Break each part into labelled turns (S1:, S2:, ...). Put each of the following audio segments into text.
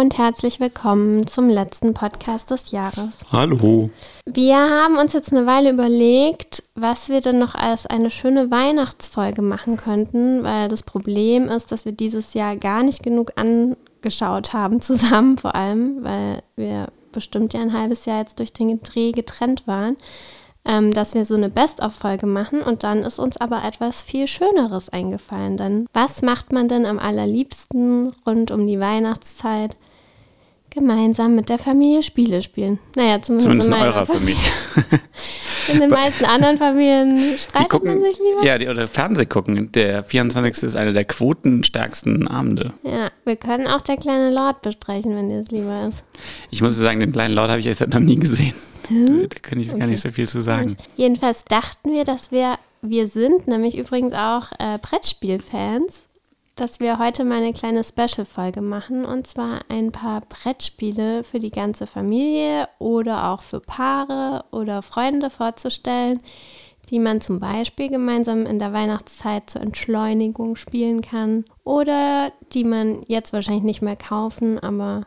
S1: und herzlich willkommen zum letzten Podcast des Jahres.
S2: Hallo.
S1: Wir haben uns jetzt eine Weile überlegt, was wir denn noch als eine schöne Weihnachtsfolge machen könnten, weil das Problem ist, dass wir dieses Jahr gar nicht genug angeschaut haben, zusammen vor allem, weil wir bestimmt ja ein halbes Jahr jetzt durch den Dreh getrennt waren ähm, dass wir so eine Best-of-Folge machen und dann ist uns aber etwas viel Schöneres eingefallen. Denn was macht man denn am allerliebsten rund um die Weihnachtszeit? Gemeinsam mit der Familie Spiele spielen.
S2: Naja, zumindest, zumindest in, in eurer Familie.
S1: in den meisten anderen Familien streitet gucken, man sich lieber.
S2: Ja, die, oder Fernseh gucken. Der 24. ist einer der quotenstärksten Abende.
S1: Ja, wir können auch der kleine Lord besprechen, wenn dir es lieber ist.
S2: Ich muss sagen, den kleinen Lord habe ich jetzt noch nie gesehen. Hm? Da kann ich okay. gar nicht so viel zu sagen.
S1: Jedenfalls dachten wir, dass wir, wir sind nämlich übrigens auch äh, Brettspielfans, dass wir heute mal eine kleine Special-Folge machen. Und zwar ein paar Brettspiele für die ganze Familie oder auch für Paare oder Freunde vorzustellen, die man zum Beispiel gemeinsam in der Weihnachtszeit zur Entschleunigung spielen kann oder die man jetzt wahrscheinlich nicht mehr kaufen, aber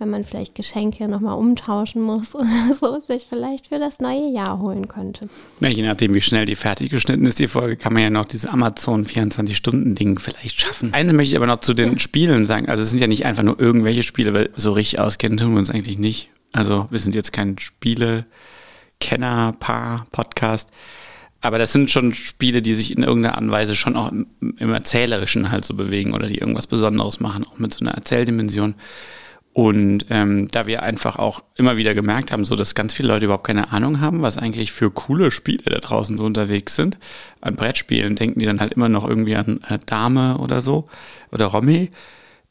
S1: wenn man vielleicht Geschenke nochmal umtauschen muss oder so, sich vielleicht für das neue Jahr holen könnte.
S2: Na, je nachdem, wie schnell die fertig geschnitten ist, die Folge, kann man ja noch diese Amazon 24-Stunden-Ding vielleicht schaffen. Eines möchte ich aber noch zu den Spielen sagen. Also es sind ja nicht einfach nur irgendwelche Spiele, weil so richtig auskennen tun wir uns eigentlich nicht. Also wir sind jetzt kein Spiele-Kenner-Paar-Podcast. Aber das sind schon Spiele, die sich in irgendeiner Art und Weise schon auch im, im Erzählerischen halt so bewegen oder die irgendwas Besonderes machen, auch mit so einer Erzähldimension. Und ähm, da wir einfach auch immer wieder gemerkt haben, so dass ganz viele Leute überhaupt keine Ahnung haben, was eigentlich für coole Spiele da draußen so unterwegs sind. An Brettspielen denken die dann halt immer noch irgendwie an äh, Dame oder so oder Romy.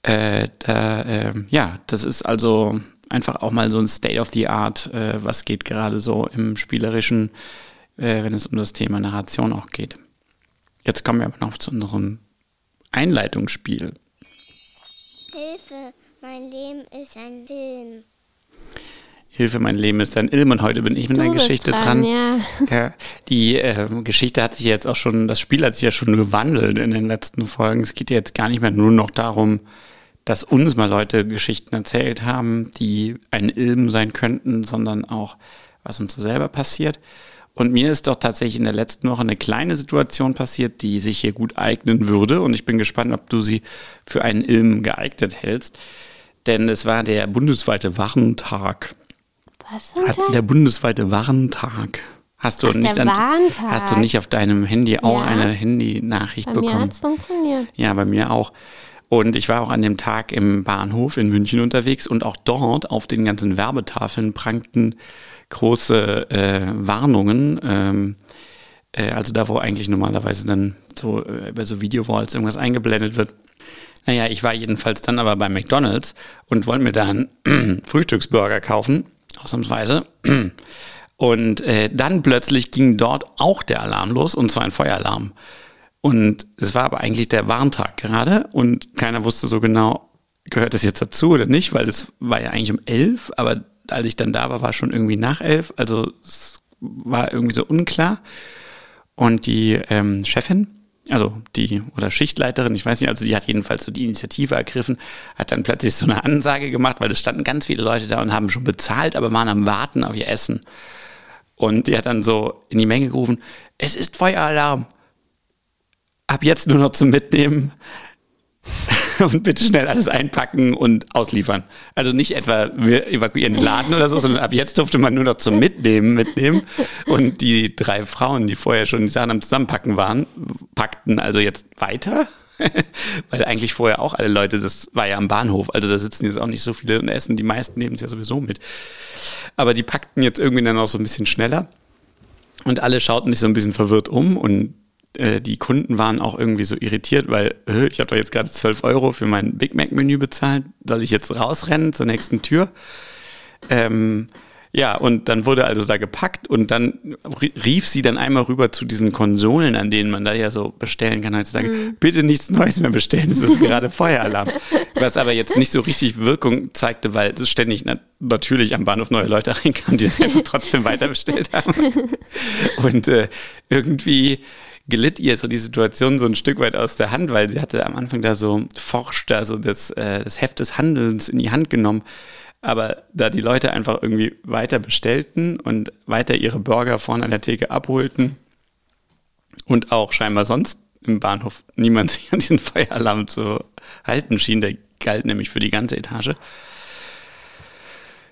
S2: Äh, da, äh, ja, das ist also einfach auch mal so ein State of the Art, äh, was geht gerade so im Spielerischen, äh, wenn es um das Thema Narration auch geht. Jetzt kommen wir aber noch zu unserem Einleitungsspiel.
S3: Hilfe! Mein Leben ist ein Film.
S2: Hilfe, mein Leben ist ein Ilm und heute bin ich mit du einer Geschichte dran. dran. Ja. ja die äh, Geschichte hat sich jetzt auch schon, das Spiel hat sich ja schon gewandelt in den letzten Folgen. Es geht jetzt gar nicht mehr nur noch darum, dass uns mal Leute Geschichten erzählt haben, die ein Ilm sein könnten, sondern auch, was uns so selber passiert. Und mir ist doch tatsächlich in der letzten Woche eine kleine Situation passiert, die sich hier gut eignen würde. Und ich bin gespannt, ob du sie für einen Ilm geeignet hältst. Denn es war der bundesweite Warentag.
S1: Was für ein Tag?
S2: Der bundesweite Warentag. Hast du, Ach, nicht an, hast du nicht auf deinem Handy auch ja. eine Handy-Nachricht bekommen? Bei mir
S1: hat es funktioniert.
S2: Ja, bei mir auch. Und ich war auch an dem Tag im Bahnhof in München unterwegs und auch dort auf den ganzen Werbetafeln prangten große äh, Warnungen. Ähm, äh, also da, wo eigentlich normalerweise dann so äh, über so Videowalls irgendwas eingeblendet wird. Naja, ich war jedenfalls dann aber bei McDonalds und wollte mir da einen Frühstücksburger kaufen, ausnahmsweise. Und äh, dann plötzlich ging dort auch der Alarm los, und zwar ein Feueralarm. Und es war aber eigentlich der Warntag gerade und keiner wusste so genau, gehört das jetzt dazu oder nicht, weil es war ja eigentlich um elf, aber als ich dann da war, war schon irgendwie nach elf. Also es war irgendwie so unklar. Und die ähm, Chefin, also die oder Schichtleiterin, ich weiß nicht, also die hat jedenfalls so die Initiative ergriffen, hat dann plötzlich so eine Ansage gemacht, weil es standen ganz viele Leute da und haben schon bezahlt, aber waren am Warten auf ihr Essen. Und die hat dann so in die Menge gerufen, es ist Feueralarm. Ab jetzt nur noch zum Mitnehmen. und bitte schnell alles einpacken und ausliefern. Also nicht etwa, wir evakuieren den Laden oder so, sondern ab jetzt durfte man nur noch zum Mitnehmen mitnehmen. Und die drei Frauen, die vorher schon die Sachen am Zusammenpacken waren, packten also jetzt weiter. Weil eigentlich vorher auch alle Leute, das war ja am Bahnhof, also da sitzen jetzt auch nicht so viele und essen, die meisten nehmen es ja sowieso mit. Aber die packten jetzt irgendwie dann auch so ein bisschen schneller. Und alle schauten sich so ein bisschen verwirrt um und äh, die Kunden waren auch irgendwie so irritiert, weil äh, ich habe doch jetzt gerade 12 Euro für mein Big Mac-Menü bezahlt. Soll ich jetzt rausrennen zur nächsten Tür? Ähm, ja, und dann wurde also da gepackt und dann rief sie dann einmal rüber zu diesen Konsolen, an denen man da ja so bestellen kann, heutzutage, mhm. bitte nichts Neues mehr bestellen, es ist gerade Feueralarm. Was aber jetzt nicht so richtig Wirkung zeigte, weil es ständig natürlich am Bahnhof neue Leute reinkamen, die einfach trotzdem weiter bestellt haben. Und äh, irgendwie glitt ihr so die Situation so ein Stück weit aus der Hand, weil sie hatte am Anfang da so forscht, also das, äh, das Heft des Handelns in die Hand genommen. Aber da die Leute einfach irgendwie weiter bestellten und weiter ihre Burger vorne an der Theke abholten und auch scheinbar sonst im Bahnhof niemand sich an diesen Feueralarm zu halten schien, der galt nämlich für die ganze Etage.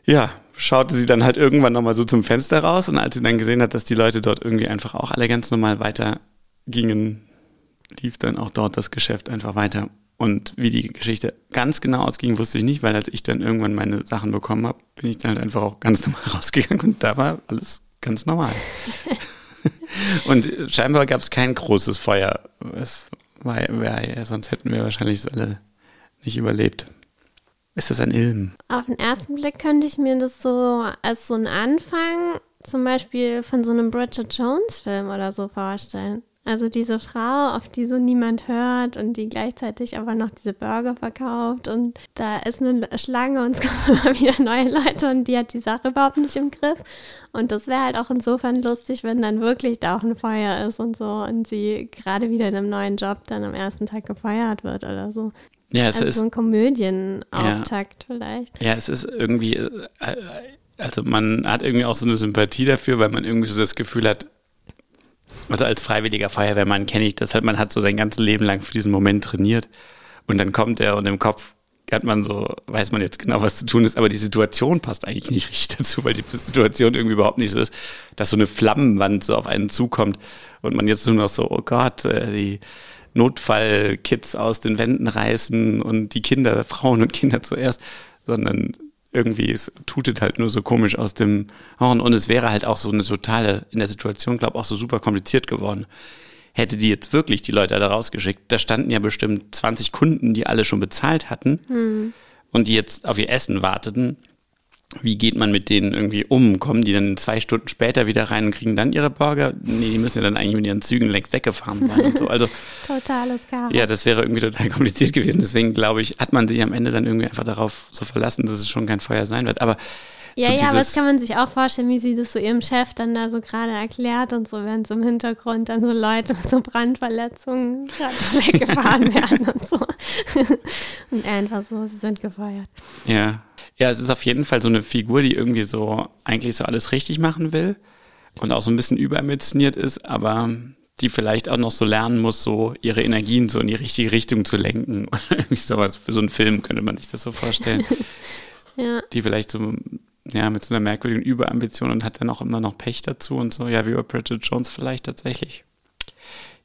S2: Ja, schaute sie dann halt irgendwann nochmal so zum Fenster raus und als sie dann gesehen hat, dass die Leute dort irgendwie einfach auch alle ganz normal weiter gingen, lief dann auch dort das Geschäft einfach weiter. Und wie die Geschichte ganz genau ausging, wusste ich nicht, weil als ich dann irgendwann meine Sachen bekommen habe, bin ich dann halt einfach auch ganz normal rausgegangen und da war alles ganz normal. und scheinbar gab es kein großes Feuer. Es war, war, sonst hätten wir wahrscheinlich alle nicht überlebt. Ist das ein Ilm?
S1: Auf den ersten Blick könnte ich mir das so als so einen Anfang zum Beispiel von so einem Bridget Jones Film oder so vorstellen. Also diese Frau, auf die so niemand hört und die gleichzeitig aber noch diese Burger verkauft und da ist eine Schlange und es kommen immer wieder neue Leute und die hat die Sache überhaupt nicht im Griff. Und das wäre halt auch insofern lustig, wenn dann wirklich da auch ein Feuer ist und so und sie gerade wieder in einem neuen Job dann am ersten Tag gefeuert wird oder so.
S2: Ja, es
S1: also
S2: ist
S1: so ein Komödienauftakt ja. vielleicht.
S2: Ja, es ist irgendwie, äh, also man hat irgendwie auch so eine Sympathie dafür, weil man irgendwie so das Gefühl hat, also als freiwilliger Feuerwehrmann kenne ich das halt, man hat so sein ganzes Leben lang für diesen Moment trainiert. Und dann kommt er und im Kopf hat man so, weiß man jetzt genau, was zu tun ist, aber die Situation passt eigentlich nicht richtig dazu, weil die Situation irgendwie überhaupt nicht so ist, dass so eine Flammenwand so auf einen zukommt und man jetzt nur noch so, oh Gott, äh, die Notfallkits aus den Wänden reißen und die Kinder, Frauen und Kinder zuerst, sondern irgendwie, es tutet halt nur so komisch aus dem Horn und es wäre halt auch so eine totale, in der Situation, glaube ich, auch so super kompliziert geworden. Hätte die jetzt wirklich die Leute da rausgeschickt, da standen ja bestimmt 20 Kunden, die alle schon bezahlt hatten hm. und die jetzt auf ihr Essen warteten wie geht man mit denen irgendwie um? Kommen die dann zwei Stunden später wieder rein und kriegen dann ihre Burger? Nee, die müssen ja dann eigentlich mit ihren Zügen längst weggefahren sein und so. Also,
S1: Totales Chaos.
S2: Ja, das wäre irgendwie total kompliziert gewesen. Deswegen glaube ich, hat man sich am Ende dann irgendwie einfach darauf so verlassen, dass es schon kein Feuer sein wird. Aber
S1: ja, so ja, aber das kann man sich auch vorstellen, wie sie das so ihrem Chef dann da so gerade erklärt und so, während so im Hintergrund dann so Leute mit so Brandverletzungen gerade weggefahren werden und so. und einfach so, sie sind gefeuert.
S2: Ja. Ja, es ist auf jeden Fall so eine Figur, die irgendwie so eigentlich so alles richtig machen will und auch so ein bisschen überambitioniert ist, aber die vielleicht auch noch so lernen muss, so ihre Energien so in die richtige Richtung zu lenken. Irgendwie sowas für so einen Film könnte man sich das so vorstellen. ja. Die vielleicht so ja, mit so einer merkwürdigen Überambition und hat dann auch immer noch Pech dazu und so. Ja, wie bei Bridget Jones vielleicht tatsächlich.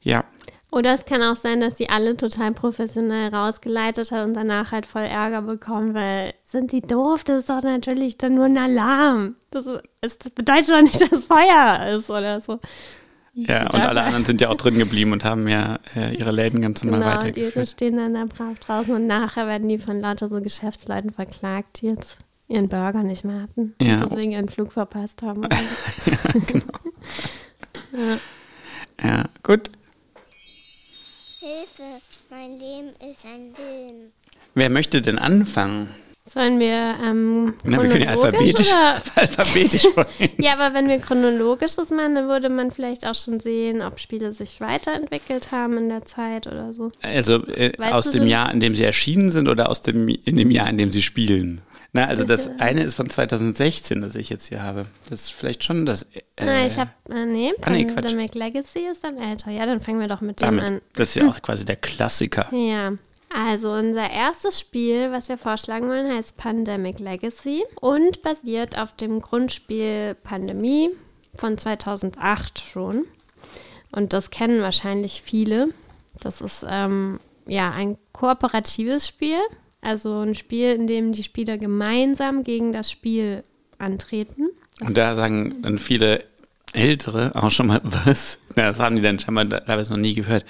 S2: Ja.
S1: Oder es kann auch sein, dass sie alle total professionell rausgeleitet hat und danach halt voll Ärger bekommen, weil sind die doof? Das ist doch natürlich dann nur ein Alarm. Das, ist, das bedeutet doch nicht, dass Feuer ist oder so.
S2: Ja, und alle anderen sind ja auch drin geblieben und haben ja äh, ihre Läden ganz normal genau, weitergeführt.
S1: Ihre stehen dann da brav draußen und nachher werden die von lauter so Geschäftsleuten verklagt, jetzt ihren Burger nicht mehr hatten ja. und deswegen ihren Flug verpasst haben. ja, genau.
S2: ja. ja, gut.
S3: Hilfe, mein Leben ist ein Film.
S2: Wer möchte denn anfangen?
S1: Sollen wir ähm,
S2: Na, wir können ja alphabetisch, alphabetisch
S1: Ja, aber wenn wir chronologisch das machen, dann würde man vielleicht auch schon sehen, ob Spiele sich weiterentwickelt haben in der Zeit oder so.
S2: Also äh, aus dem Jahr, in dem sie erschienen sind oder aus dem, in dem Jahr, in dem sie spielen? Na, also das eine ist von 2016, das ich jetzt hier habe. Das ist vielleicht schon das.
S1: Äh, Na, ich habe. Äh, nee, ah, nee Pandemic Legacy ist dann älter. Ja, dann fangen wir doch mit dem an.
S2: Das ist ja auch quasi der Klassiker.
S1: Ja. Also unser erstes Spiel, was wir vorschlagen wollen, heißt Pandemic Legacy und basiert auf dem Grundspiel Pandemie von 2008 schon. Und das kennen wahrscheinlich viele. Das ist ähm, ja ein kooperatives Spiel also ein Spiel, in dem die Spieler gemeinsam gegen das Spiel antreten.
S2: Und da sagen dann viele Ältere auch schon mal was. Das haben die dann scheinbar teilweise noch nie gehört.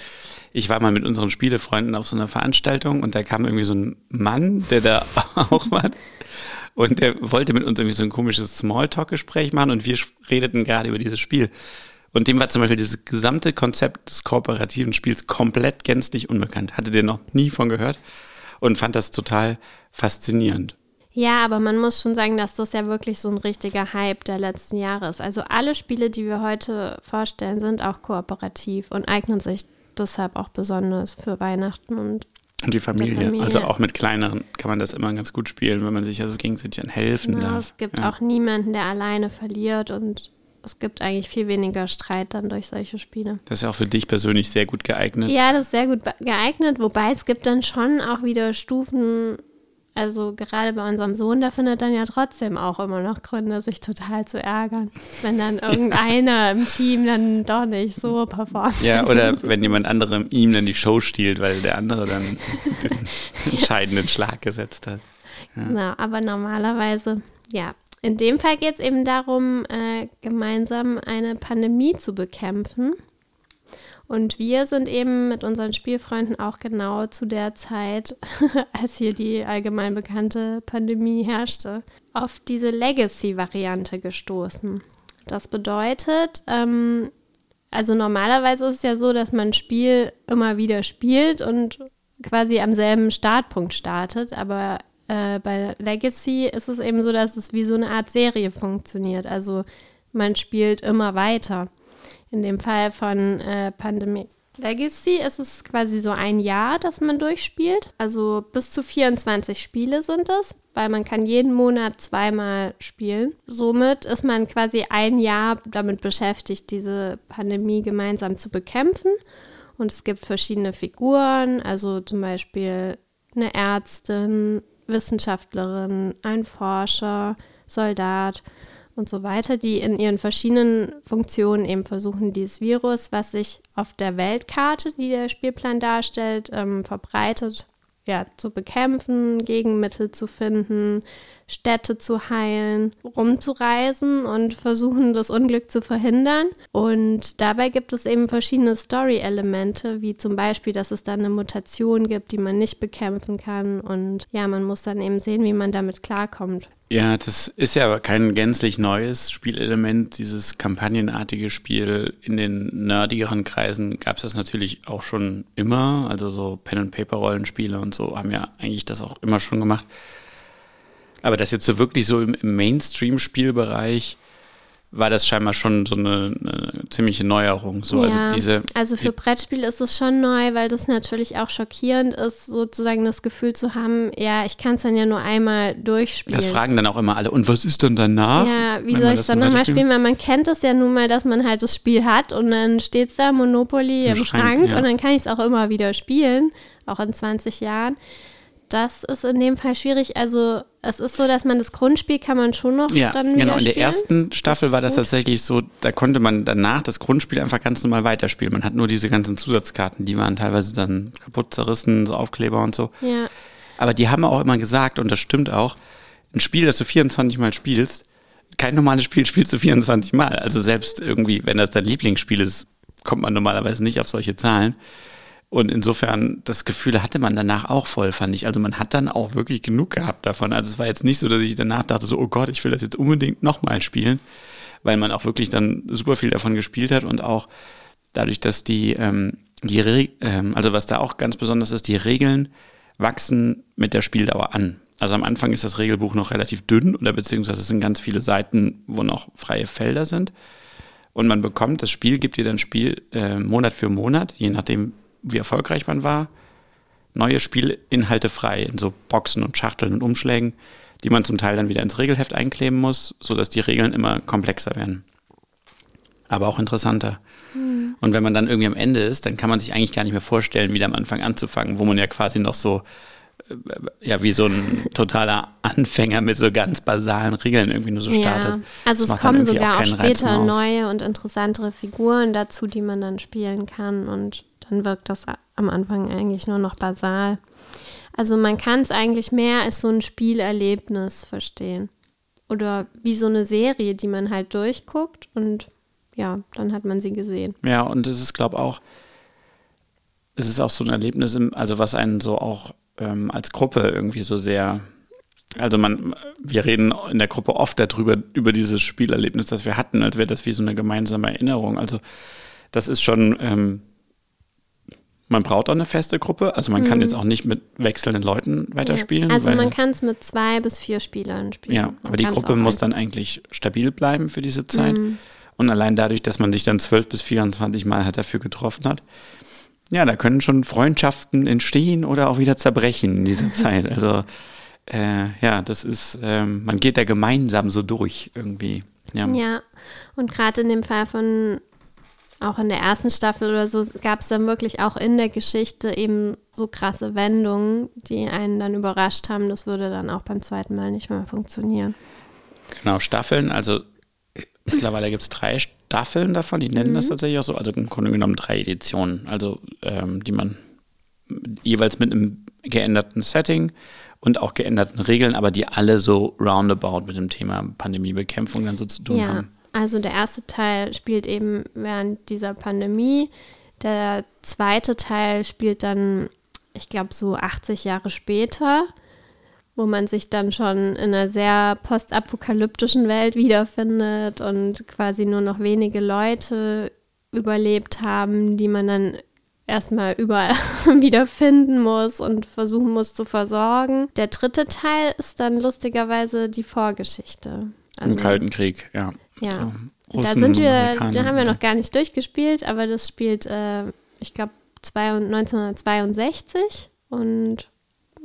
S2: Ich war mal mit unseren Spielefreunden auf so einer Veranstaltung und da kam irgendwie so ein Mann, der da auch war. Und der wollte mit uns irgendwie so ein komisches Smalltalk-Gespräch machen und wir redeten gerade über dieses Spiel. Und dem war zum Beispiel dieses gesamte Konzept des kooperativen Spiels komplett gänzlich unbekannt. Hatte der noch nie von gehört und fand das total faszinierend.
S1: Ja, aber man muss schon sagen, dass das ja wirklich so ein richtiger Hype der letzten Jahre ist. Also alle Spiele, die wir heute vorstellen, sind auch kooperativ und eignen sich deshalb auch besonders für Weihnachten und
S2: und die Familie.
S1: Familie.
S2: Also auch mit kleineren kann man das immer ganz gut spielen, wenn man sich ja so gegenseitig helfen
S1: genau,
S2: darf.
S1: es gibt
S2: ja.
S1: auch niemanden, der alleine verliert und es gibt eigentlich viel weniger Streit dann durch solche Spiele.
S2: Das ist ja auch für dich persönlich sehr gut geeignet.
S1: Ja, das ist sehr gut geeignet, wobei es gibt dann schon auch wieder Stufen, also gerade bei unserem Sohn, der findet dann ja trotzdem auch immer noch Gründe, sich total zu ärgern, wenn dann irgendeiner im Team dann doch nicht so performt.
S2: Ja, oder wenn jemand anderem ihm dann die Show stiehlt, weil der andere dann den entscheidenden Schlag gesetzt hat.
S1: Genau, aber normalerweise, ja. In dem Fall geht es eben darum, äh, gemeinsam eine Pandemie zu bekämpfen. Und wir sind eben mit unseren Spielfreunden auch genau zu der Zeit, als hier die allgemein bekannte Pandemie herrschte, auf diese Legacy-Variante gestoßen. Das bedeutet, ähm, also normalerweise ist es ja so, dass man ein Spiel immer wieder spielt und quasi am selben Startpunkt startet, aber äh, bei Legacy ist es eben so, dass es wie so eine Art Serie funktioniert. Also man spielt immer weiter. In dem Fall von äh, Pandemic Legacy ist es quasi so ein Jahr, das man durchspielt. Also bis zu 24 Spiele sind es, weil man kann jeden Monat zweimal spielen. Somit ist man quasi ein Jahr damit beschäftigt, diese Pandemie gemeinsam zu bekämpfen. Und es gibt verschiedene Figuren, also zum Beispiel eine Ärztin, Wissenschaftlerin, ein Forscher, Soldat und so weiter, die in ihren verschiedenen Funktionen eben versuchen, dieses Virus, was sich auf der Weltkarte, die der Spielplan darstellt, ähm, verbreitet, ja, zu bekämpfen, Gegenmittel zu finden, Städte zu heilen, rumzureisen und versuchen, das Unglück zu verhindern. Und dabei gibt es eben verschiedene Story-Elemente, wie zum Beispiel, dass es dann eine Mutation gibt, die man nicht bekämpfen kann. Und ja, man muss dann eben sehen, wie man damit klarkommt.
S2: Ja, das ist ja aber kein gänzlich neues Spielelement. Dieses kampagnenartige Spiel in den nerdigeren Kreisen gab es das natürlich auch schon immer. Also so Pen-and-Paper-Rollenspiele und so haben ja eigentlich das auch immer schon gemacht. Aber das jetzt so wirklich so im, im Mainstream-Spielbereich war das scheinbar schon so eine, eine ziemliche Neuerung. So,
S1: ja,
S2: also diese,
S1: also für Brettspiel ist es schon neu, weil das natürlich auch schockierend ist, sozusagen das Gefühl zu haben, ja, ich kann es dann ja nur einmal durchspielen.
S2: das fragen dann auch immer alle. Und was ist dann danach?
S1: Ja, wie soll ich es dann nochmal spielen? Weil man kennt es ja nun mal, dass man halt das Spiel hat und dann steht es da Monopoly im,
S2: Im
S1: Schrank,
S2: Schrank, ja.
S1: und dann kann ich es auch immer wieder spielen, auch in 20 Jahren. Das ist in dem Fall schwierig. Also es ist so, dass man das Grundspiel kann man schon noch
S2: Ja,
S1: dann wieder
S2: genau. In der
S1: spielen.
S2: ersten Staffel
S1: ist
S2: war das
S1: gut.
S2: tatsächlich so, da konnte man danach das Grundspiel einfach ganz normal weiterspielen. Man hat nur diese ganzen Zusatzkarten, die waren teilweise dann kaputt zerrissen, so Aufkleber und so.
S1: Ja,
S2: Aber die haben auch immer gesagt, und das stimmt auch, ein Spiel, das du 24 Mal spielst, kein normales Spiel spielst du 24 Mal. Also selbst irgendwie, wenn das dein Lieblingsspiel ist, kommt man normalerweise nicht auf solche Zahlen. Und insofern, das Gefühl hatte man danach auch voll, fand ich. Also man hat dann auch wirklich genug gehabt davon. Also es war jetzt nicht so, dass ich danach dachte, so, oh Gott, ich will das jetzt unbedingt nochmal spielen, weil man auch wirklich dann super viel davon gespielt hat und auch dadurch, dass die, ähm, die Re ähm, also was da auch ganz besonders ist, die Regeln wachsen mit der Spieldauer an. Also am Anfang ist das Regelbuch noch relativ dünn oder beziehungsweise es sind ganz viele Seiten, wo noch freie Felder sind. Und man bekommt, das Spiel gibt dir dann Spiel äh, Monat für Monat, je nachdem, wie erfolgreich man war, neue Spielinhalte frei in so Boxen und Schachteln und Umschlägen, die man zum Teil dann wieder ins Regelheft einkleben muss, sodass die Regeln immer komplexer werden. Aber auch interessanter. Und wenn man dann irgendwie am Ende ist, dann kann man sich eigentlich gar nicht mehr vorstellen, wieder am Anfang anzufangen, wo man ja quasi noch so, äh, ja, wie so ein totaler Anfänger mit so ganz basalen Regeln irgendwie nur so startet.
S1: Ja, also
S2: Das
S1: es kommen sogar auch,
S2: mehr
S1: später neue und interessantere Figuren dazu, die man dann spielen kann und dann wirkt das am Anfang eigentlich nur noch basal. Also man kann es eigentlich mehr als so ein Spielerlebnis verstehen. Oder wie so eine Serie, die man halt durchguckt und ja, dann hat man sie gesehen.
S2: Ja, und es ist, glaube auch, es ist auch so ein Erlebnis, im, also was einen so auch ähm, als Gruppe irgendwie so sehr, also man, wir reden in der Gruppe oft darüber, über dieses Spielerlebnis, das wir hatten, als wäre das wie so eine gemeinsame Erinnerung. Also das ist schon, ähm, man braucht auch eine feste Gruppe. Also man kann jetzt auch nicht mit wechselnden Leuten weiterspielen.
S1: Mhm. Also man kann es mit zwei bis vier Spielern spielen.
S2: Ja,
S1: Man
S2: aber die Gruppe muss dann eigentlich stabil bleiben für diese Zeit.
S1: Mhm.
S2: Und allein dadurch, dass man sich dann 12 bis 24 Mal halt dafür getroffen hat, ja, da können schon Freundschaften entstehen oder auch wieder zerbrechen in dieser Zeit. Also äh, ja, das ist, ähm, man geht da gemeinsam so durch irgendwie. Ja,
S1: Ja, und gerade in dem Fall von, auch in der ersten Staffel oder so, gab es dann wirklich auch in der Geschichte eben so krasse Wendungen, die einen dann überrascht haben. Das würde dann auch beim zweiten Mal nicht mehr funktionieren.
S2: genau, Staffeln, also mittlerweile gibt es drei Staffeln davon, die nennen das tatsächlich auch so, also im Grunde genommen drei Editionen, also ähm, die man jeweils mit einem geänderten Setting und auch geänderten Regeln, aber die alle so roundabout mit dem Thema Pandemiebekämpfung dann so zu tun
S1: Ja,
S2: haben.
S1: Also der erste Teil spielt eben während dieser Pandemie. Der zweite Teil spielt dann, ich glaube, so 80 Jahre später, wo man sich dann schon in einer sehr postapokalyptischen Welt wiederfindet und quasi nur noch wenige Leute überlebt haben, die man dann erstmal überall wieder finden muss und versuchen muss zu versorgen. Der dritte Teil ist dann lustigerweise die Vorgeschichte.
S2: Im Kalten Krieg, ja.
S1: Ja.
S2: So,
S1: da sind wir, da haben wir noch gar nicht durchgespielt, aber das spielt, äh, ich glaube, 1962 und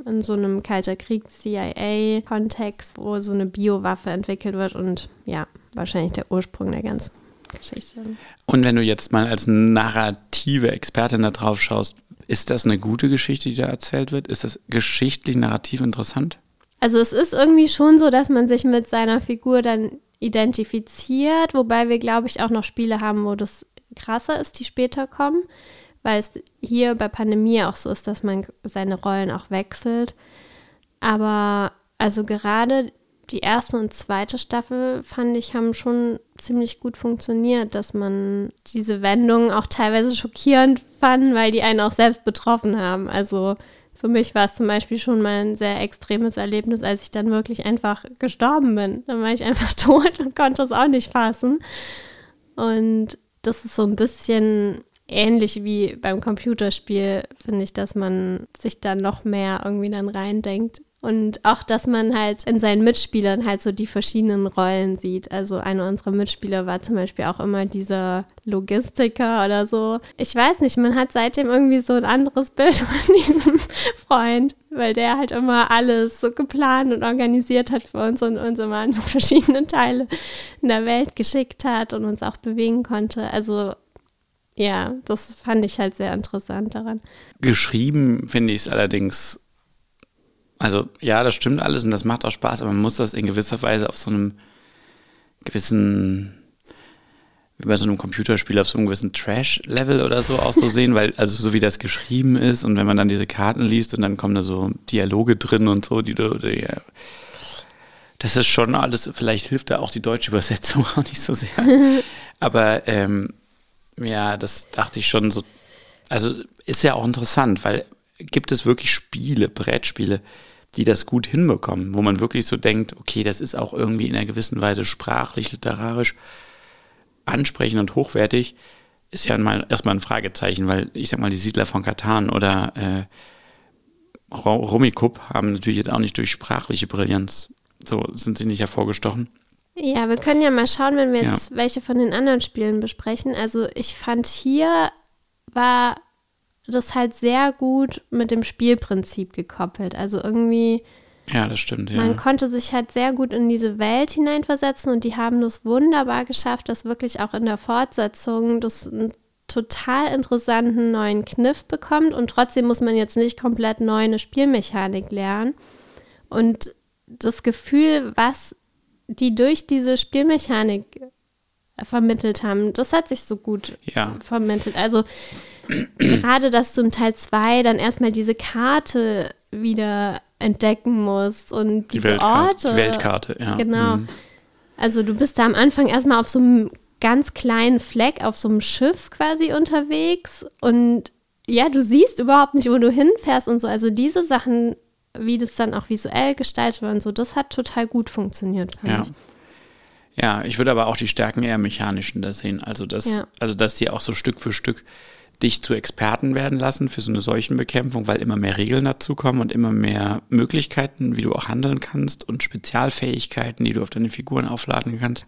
S1: in so einem Kalter Krieg CIA-Kontext, wo so eine Biowaffe entwickelt wird und ja, wahrscheinlich der Ursprung der ganzen Geschichte.
S2: Und wenn du jetzt mal als narrative Expertin da drauf schaust, ist das eine gute Geschichte, die da erzählt wird? Ist das geschichtlich narrativ interessant?
S1: Also es ist irgendwie schon so, dass man sich mit seiner Figur dann identifiziert, wobei wir, glaube ich, auch noch Spiele haben, wo das krasser ist, die später kommen, weil es hier bei Pandemie auch so ist, dass man seine Rollen auch wechselt. Aber also gerade die erste und zweite Staffel, fand ich, haben schon ziemlich gut funktioniert, dass man diese Wendungen auch teilweise schockierend fand, weil die einen auch selbst betroffen haben. Also für mich war es zum Beispiel schon mal ein sehr extremes Erlebnis, als ich dann wirklich einfach gestorben bin. Dann war ich einfach tot und konnte es auch nicht fassen. Und das ist so ein bisschen ähnlich wie beim Computerspiel, finde ich, dass man sich da noch mehr irgendwie dann reindenkt. Und auch, dass man halt in seinen Mitspielern halt so die verschiedenen Rollen sieht. Also einer unserer Mitspieler war zum Beispiel auch immer dieser Logistiker oder so. Ich weiß nicht, man hat seitdem irgendwie so ein anderes Bild von diesem Freund, weil der halt immer alles so geplant und organisiert hat für uns und uns immer an so verschiedene Teile in der Welt geschickt hat und uns auch bewegen konnte. Also ja, das fand ich halt sehr interessant daran.
S2: Geschrieben finde ich es allerdings, also ja, das stimmt alles und das macht auch Spaß, aber man muss das in gewisser Weise auf so einem gewissen, wie bei so einem Computerspiel, auf so einem gewissen Trash-Level oder so auch so sehen, weil, also so wie das geschrieben ist und wenn man dann diese Karten liest und dann kommen da so Dialoge drin und so, die du, ja, das ist schon alles, vielleicht hilft da auch die deutsche Übersetzung auch nicht so sehr. Aber ähm, ja, das dachte ich schon so. Also ist ja auch interessant, weil gibt es wirklich Spiele, Brettspiele, die das gut hinbekommen, wo man wirklich so denkt, okay, das ist auch irgendwie in einer gewissen Weise sprachlich, literarisch ansprechend und hochwertig, ist ja mal erstmal ein Fragezeichen, weil ich sag mal, die Siedler von Katan oder äh, Rummikub haben natürlich jetzt auch nicht durch sprachliche Brillanz, so sind sie nicht hervorgestochen.
S1: Ja, wir können ja mal schauen, wenn wir
S2: Ja.
S1: jetzt welche von den anderen Spielen besprechen. Also ich fand hier war das halt sehr gut mit dem Spielprinzip gekoppelt. Also irgendwie,
S2: Ja, das stimmt, ja.
S1: man konnte sich halt sehr gut in diese Welt hineinversetzen und die haben das wunderbar geschafft, dass wirklich auch in der Fortsetzung das einen total interessanten neuen Kniff bekommt und trotzdem muss man jetzt nicht komplett neu eine Spielmechanik lernen. Und das Gefühl, was die durch diese Spielmechanik vermittelt haben, das hat sich so gut
S2: Ja.
S1: vermittelt. Also gerade, dass du in Teil 2 dann erstmal diese Karte wieder entdecken musst und
S2: die,
S1: diese
S2: Weltkarte,
S1: Orte.
S2: die Weltkarte, ja.
S1: Genau.
S2: Mhm.
S1: Also du bist da am Anfang erstmal auf so einem ganz kleinen Fleck, auf so einem Schiff quasi unterwegs und ja, du siehst überhaupt nicht, wo du hinfährst und so. Also diese Sachen, wie das dann auch visuell gestaltet war und so, das hat total gut funktioniert, fand
S2: Ja.
S1: ich.
S2: Ja, ich würde aber auch die Stärken eher mechanischen da sehen. Also dass,
S1: Ja.
S2: also dass die auch so Stück für Stück dich zu Experten werden lassen für so eine Seuchenbekämpfung, weil immer mehr Regeln dazukommen und immer mehr Möglichkeiten, wie du auch handeln kannst und Spezialfähigkeiten, die du auf deine Figuren aufladen kannst.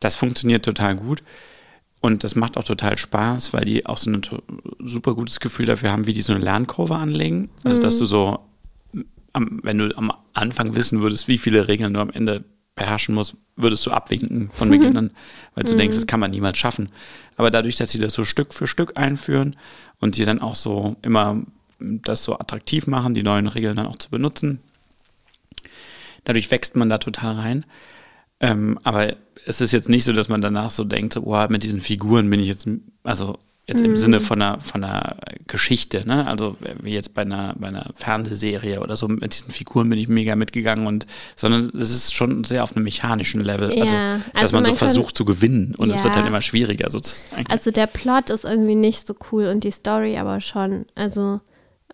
S2: Das funktioniert total gut. Und das macht auch total Spaß, weil die auch so ein super gutes Gefühl dafür haben, wie die so eine Lernkurve anlegen. Also, dass du so, wenn du am Anfang wissen würdest, wie viele Regeln du am Ende beherrschen musst, würdest du abwinken von Beginn an, weil du denkst, das kann man niemals schaffen. Aber dadurch, dass sie das so Stück für Stück einführen und die dann auch so immer das so attraktiv machen, die neuen Regeln dann auch zu benutzen, dadurch wächst man da total rein. Ähm, aber es ist jetzt nicht so, dass man danach so denkt, so, oh, mit diesen Figuren bin ich jetzt, also jetzt im Sinne von einer, von einer Geschichte, ne? Also wie jetzt bei einer, bei einer Fernsehserie oder so, mit diesen Figuren bin ich mega mitgegangen und, sondern es ist schon sehr auf einem mechanischen Level.
S1: Ja,
S2: also, dass
S1: also
S2: man,
S1: man
S2: so versucht zu gewinnen und es
S1: Ja.
S2: wird dann immer schwieriger sozusagen.
S1: Also der Plot ist irgendwie nicht so cool und die Story aber schon. Also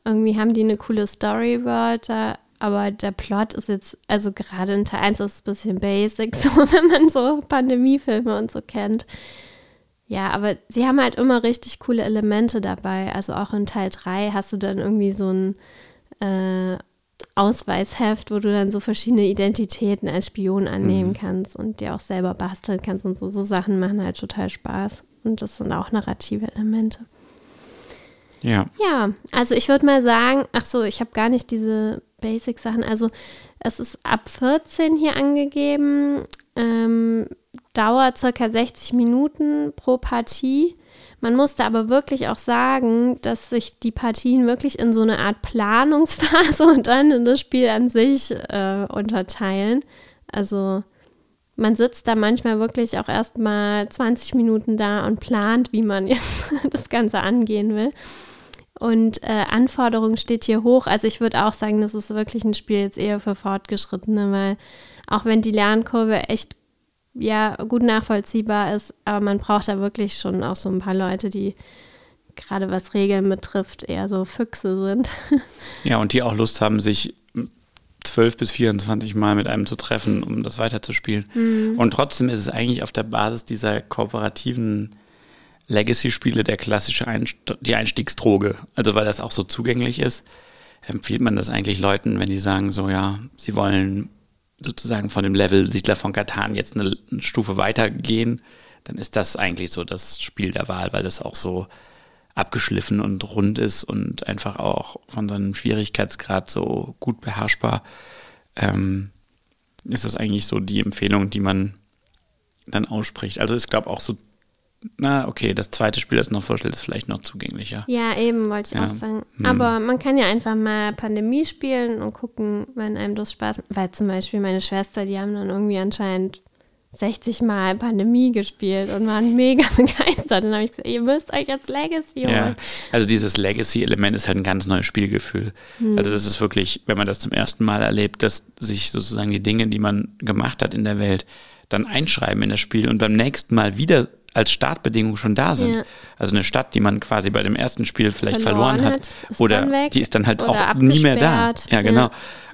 S1: irgendwie haben die eine coole Story-World da, aber der Plot ist jetzt, also gerade in Teil 1 ist es ein bisschen basic, so wenn man so Pandemiefilme und so kennt. Ja, aber sie haben halt immer richtig coole Elemente dabei. Also auch in Teil 3 hast du dann irgendwie so ein äh, Ausweisheft, wo du dann so verschiedene Identitäten als Spion annehmen kannst und dir auch selber basteln kannst und so. So Sachen machen halt total Spaß. Und das sind auch narrative Elemente.
S2: Ja.
S1: Ja, also ich würde mal sagen, ach so, ich habe gar nicht diese Basic-Sachen. Also es ist ab 14 hier angegeben, ähm, Dauer circa 60 Minuten pro Partie. Man musste aber wirklich auch sagen, dass sich die Partien wirklich in so eine Art Planungsphase und dann in das Spiel an sich äh, unterteilen. Also man sitzt da manchmal wirklich auch erst mal 20 Minuten da und plant, wie man jetzt das Ganze angehen will. Und äh, Anforderung steht hier hoch. Also ich würde auch sagen, das ist wirklich ein Spiel jetzt eher für Fortgeschrittene, weil auch wenn die Lernkurve echt ja gut nachvollziehbar ist, aber man braucht da wirklich schon auch so ein paar Leute, die gerade was Regeln betrifft, eher so Füchse sind.
S2: Ja, und die auch Lust haben, sich 12 bis 24 Mal mit einem zu treffen, um das weiterzuspielen. Und trotzdem ist es eigentlich auf der Basis dieser kooperativen Legacy-Spiele der klassische Einst die Einstiegsdroge. Also weil das auch so zugänglich ist, empfiehlt man das eigentlich Leuten, wenn die sagen, so ja, sie wollen sozusagen von dem Level Siedler von Katan jetzt eine, eine Stufe weitergehen, dann ist das eigentlich so das Spiel der Wahl, weil das auch so abgeschliffen und rund ist und einfach auch von seinem Schwierigkeitsgrad so gut beherrschbar, ähm, ist das eigentlich so die Empfehlung, die man dann ausspricht. Also ich glaube auch so, na okay, das zweite Spiel, das noch vorstellt, ist vielleicht noch zugänglicher.
S1: Ja, eben, wollte ich
S2: Ja.
S1: auch sagen.
S2: Hm.
S1: Aber man kann ja einfach mal Pandemie spielen und gucken, wenn einem das Spaß macht. Weil zum Beispiel meine Schwester, die haben dann irgendwie anscheinend 60 Mal Pandemie gespielt und waren mega begeistert. Und dann habe ich gesagt, ihr müsst euch jetzt Legacy
S2: Ja,
S1: holen.
S2: also dieses Legacy-Element ist halt ein ganz neues Spielgefühl. Also das ist wirklich, wenn man das zum ersten Mal erlebt, dass sich sozusagen die Dinge, die man gemacht hat in der Welt, dann einschreiben in das Spiel und beim nächsten Mal wieder als Startbedingung schon da sind.
S1: Ja.
S2: Also eine Stadt, die man quasi bei dem ersten Spiel vielleicht
S1: Verloren
S2: verloren,
S1: hat,
S2: hat, oder
S1: weg
S2: die ist dann halt
S1: oder
S2: auch nie mehr da. Ja, genau.
S1: Ja.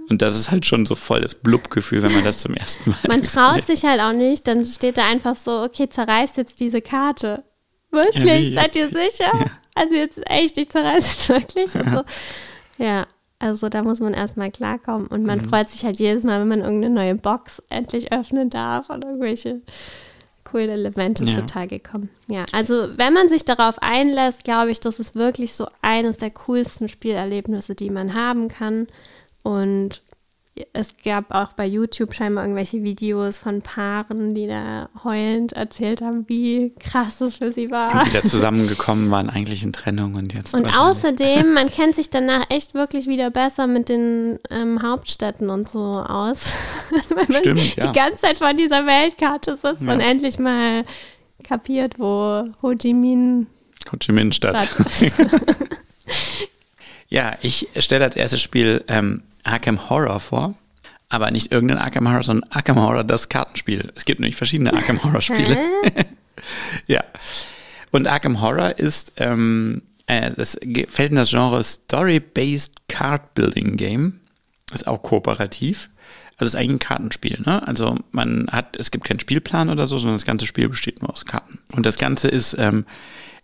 S2: Und das ist halt schon so voll das Blub-Gefühl, wenn man das zum ersten Mal
S1: Man traut sich halt auch nicht, dann steht da einfach so, okay, zerreißt jetzt diese Karte. Wirklich?
S2: Ja?
S1: Seid ihr sicher? Also jetzt echt, ich zerreiße jetzt wirklich. Also, ja, also da muss man erstmal klarkommen. Und
S2: Mhm.
S1: man freut sich halt jedes Mal, wenn man irgendeine neue Box endlich öffnen darf und irgendwelche coolen Elemente
S2: Ja.
S1: zutage kommen. Ja, also wenn man sich darauf einlässt, glaube ich, das ist wirklich so eines der coolsten Spielerlebnisse, die man haben kann. Und es gab auch bei YouTube scheinbar irgendwelche Videos von Paaren, die da heulend erzählt haben, wie krass das für sie war.
S2: wieder zusammengekommen waren, eigentlich in Trennung und jetzt.
S1: Und außerdem, man kennt sich danach echt wirklich wieder besser mit den ähm, Hauptstädten und so aus. Weil man
S2: Stimmt, ja.
S1: die ganze Zeit vor dieser Weltkarte sitzt
S2: Ja.
S1: und endlich mal kapiert, wo Ho Chi Minh
S2: Ho Chi Minh Stadt.
S1: Stadt ist.
S2: Ja, ich stelle als erstes Spiel ähm, Arkham Horror vor. Aber nicht irgendein Arkham Horror, sondern Arkham Horror, das Kartenspiel. Es gibt nämlich verschiedene Arkham Horror Spiele. ja. Und Arkham Horror ist, ähm, äh, das fällt in das Genre Story-Based Card Building Game. Ist auch kooperativ. Also ist eigentlich ein Kartenspiel, ne? Also man hat, es gibt keinen Spielplan oder so, sondern das ganze Spiel besteht nur aus Karten. Und das Ganze ist ähm,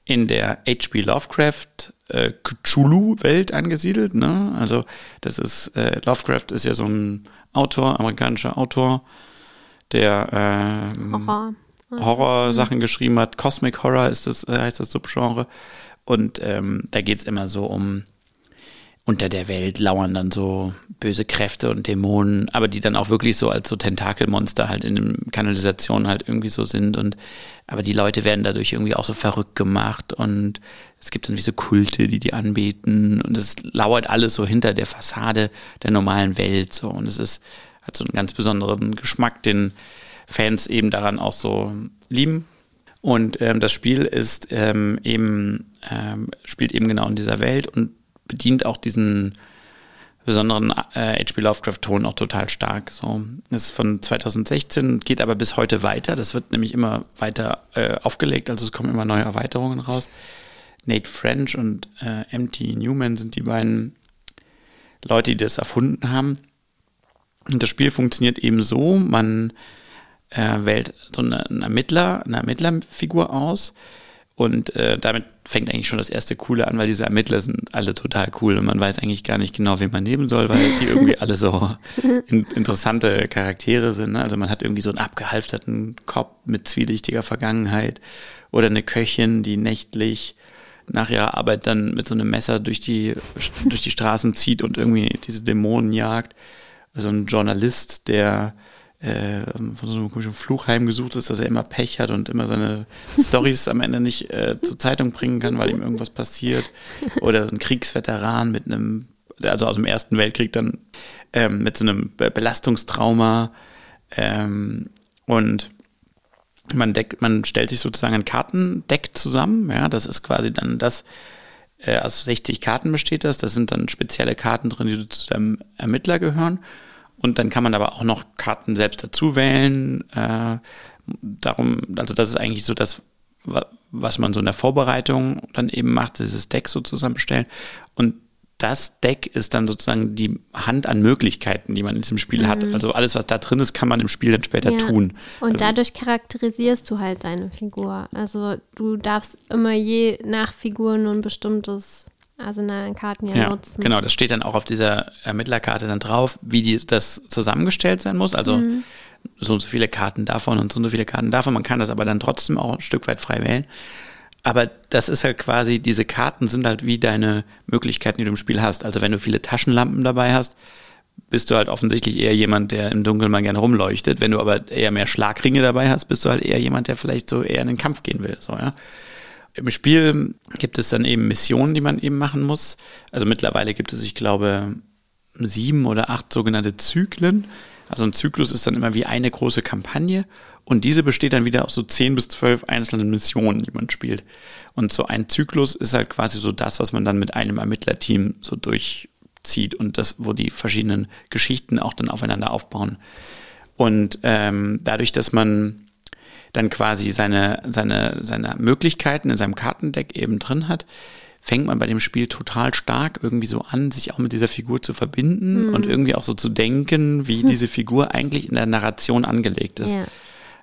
S2: in der H.P. Lovecraft äh, Cthulhu-Welt angesiedelt. Ne? Also das ist, äh, Lovecraft ist ja so ein Autor, amerikanischer Autor, der
S1: Horror.
S2: Horror-Sachen geschrieben hat. Cosmic Horror ist das, äh, heißt das Subgenre. Und ähm, da geht es immer so um unter der Welt lauern dann so böse Kräfte und Dämonen, aber die dann auch wirklich so als so Tentakelmonster halt in den Kanalisationen halt irgendwie so sind und aber die Leute werden dadurch irgendwie auch so verrückt gemacht und es gibt dann wie so Kulte, die die anbeten und es lauert alles so hinter der Fassade der normalen Welt so und es ist hat so einen ganz besonderen Geschmack, den Fans eben daran auch so lieben. Und ähm, das Spiel ist ähm, eben, ähm, spielt eben genau in dieser Welt und bedient auch diesen besonderen äh, H.P. Lovecraft-Ton auch total stark. So, ist von 2016, geht aber bis heute weiter. Das wird nämlich immer weiter äh, aufgelegt, also es kommen immer neue Erweiterungen raus. Nate French und äh, M.T. Newman sind die beiden Leute, die das erfunden haben. Und das Spiel funktioniert eben so, man äh, wählt so eine, einen Ermittler, eine Ermittlerfigur aus und äh, damit fängt eigentlich schon das erste Coole an, weil diese Ermittler sind alle total cool und man weiß eigentlich gar nicht genau, wen man nehmen soll, weil die irgendwie alle so in, interessante Charaktere sind. Ne? Also man hat irgendwie so einen abgehalfterten Kopf mit zwielichtiger Vergangenheit oder eine Köchin, die nächtlich nach ihrer Arbeit dann mit so einem Messer durch die, durch die Straßen zieht und irgendwie diese Dämonen jagt. Also ein Journalist, der äh, von so einem komischen Fluch heimgesucht ist, dass er immer Pech hat und immer seine Stories am Ende nicht äh, zur Zeitung bringen kann, weil ihm irgendwas passiert. Oder ein Kriegsveteran mit einem, also aus dem Ersten Weltkrieg dann ähm, mit so einem Belastungstrauma. Ähm, und man, deckt, man stellt sich sozusagen ein Kartendeck zusammen. Ja, das ist quasi dann das, äh, aus 60 Karten besteht das. Das sind dann spezielle Karten drin, die zu dem Ermittler gehören. Und dann kann man aber auch noch Karten selbst dazu wählen. Äh, darum, also das ist eigentlich so das, was man so in der Vorbereitung dann eben macht, dieses Deck so zusammenstellen. Und das Deck ist dann sozusagen die Hand an Möglichkeiten, die man in diesem Spiel mhm. hat. Also alles, was da drin ist, kann man im Spiel dann später ja. tun.
S1: Und
S2: also,
S1: dadurch charakterisierst du halt deine Figur. Also du darfst immer je nach Figur nur ein bestimmtes Arsenal-Karten ja,
S2: ja
S1: nutzen.
S2: Genau, das steht dann auch auf dieser Ermittlerkarte dann drauf, wie die, das zusammengestellt sein muss. Also mhm. so und so viele Karten davon und so und so viele Karten davon. Man kann das aber dann trotzdem auch ein Stück weit frei wählen. Aber das ist halt quasi, diese Karten sind halt wie deine Möglichkeiten, die du im Spiel hast. Also wenn du viele Taschenlampen dabei hast, bist du halt offensichtlich eher jemand, der im Dunkeln mal gerne rumleuchtet. Wenn du aber eher mehr Schlagringe dabei hast, bist du halt eher jemand, der vielleicht so eher in den Kampf gehen will. So, ja. Im Spiel gibt es dann eben Missionen, die man eben machen muss. Also mittlerweile gibt es, ich glaube, sieben oder acht sogenannte Zyklen. Also ein Zyklus ist dann immer wie eine große Kampagne und diese besteht dann wieder aus so zehn bis zwölf einzelnen Missionen, die man spielt. Und so ein Zyklus ist halt quasi so das, was man dann mit einem Ermittlerteam so durchzieht und das, wo die verschiedenen Geschichten auch dann aufeinander aufbauen. Und ähm, dadurch, dass man dann quasi seine, seine, seine Möglichkeiten in seinem Kartendeck eben drin hat, fängt man bei dem Spiel total stark irgendwie so an, sich auch mit dieser Figur zu verbinden mhm. und irgendwie auch so zu denken, wie diese Figur eigentlich in der Narration angelegt ist. Ja.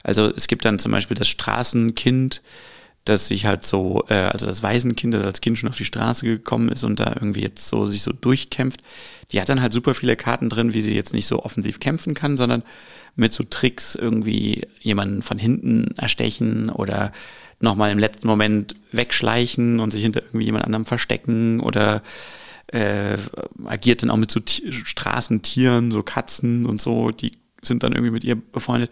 S2: Also es gibt dann zum Beispiel das Straßenkind, das sich halt so, äh, also das Waisenkind, das als Kind schon auf die Straße gekommen ist und da irgendwie jetzt so sich so durchkämpft, die hat dann halt super viele Karten drin, wie sie jetzt nicht so offensiv kämpfen kann, sondern mit so Tricks irgendwie jemanden von hinten erstechen oder nochmal im letzten Moment wegschleichen und sich hinter irgendwie jemand anderem verstecken oder äh, agiert dann auch mit so T Straßentieren, so Katzen und so, die sind dann irgendwie mit ihr befreundet.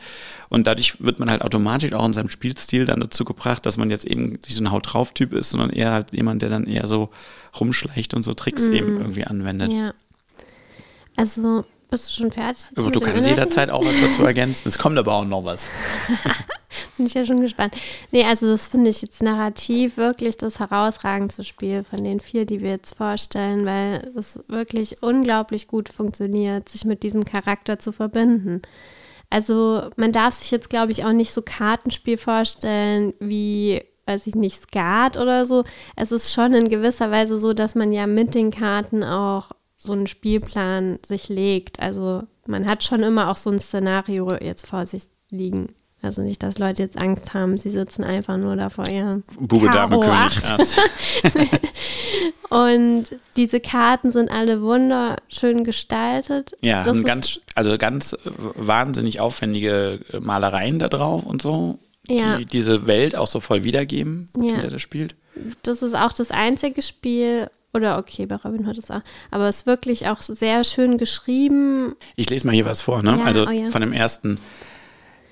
S2: Und dadurch wird man halt automatisch auch in seinem Spielstil dann dazu gebracht, dass man jetzt eben nicht so ein Haut drauf Typ ist, sondern eher halt jemand, der dann eher so rumschleicht und so Tricks mm. eben irgendwie anwendet.
S1: Ja. Also bist du schon fertig?
S2: Aber du kannst jederzeit auch was dazu ergänzen. Es kommt aber auch noch was.
S1: Bin ich ja schon gespannt. Nee, also das finde ich jetzt narrativ wirklich das herausragendste Spiel von den vier, die wir jetzt vorstellen, weil es wirklich unglaublich gut funktioniert, sich mit diesem Charakter zu verbinden. Also man darf sich jetzt, glaube ich, auch nicht so Kartenspiel vorstellen wie weiß ich nicht, Skat oder so. Es ist schon in gewisser Weise so, dass man ja mit den Karten auch so einen Spielplan sich legt. Also man hat schon immer auch so ein Szenario jetzt vor sich liegen. Also nicht, dass Leute jetzt Angst haben, sie sitzen einfach nur da vor ihrem
S2: Bube, Dame, König.
S1: Und diese Karten sind alle wunderschön gestaltet.
S2: Ja,
S1: Das
S2: haben ganz, also ganz wahnsinnig aufwendige Malereien da drauf und so,
S1: Ja.
S2: die diese Welt auch so voll wiedergeben,
S1: Ja.
S2: in der das spielt.
S1: das ist auch das einzige Spiel, oder okay, bei Robin Hood ist auch, aber es ist wirklich auch sehr schön geschrieben.
S2: Ich lese mal hier was vor, ne?
S1: Ja,
S2: also
S1: oh ja.
S2: von dem ersten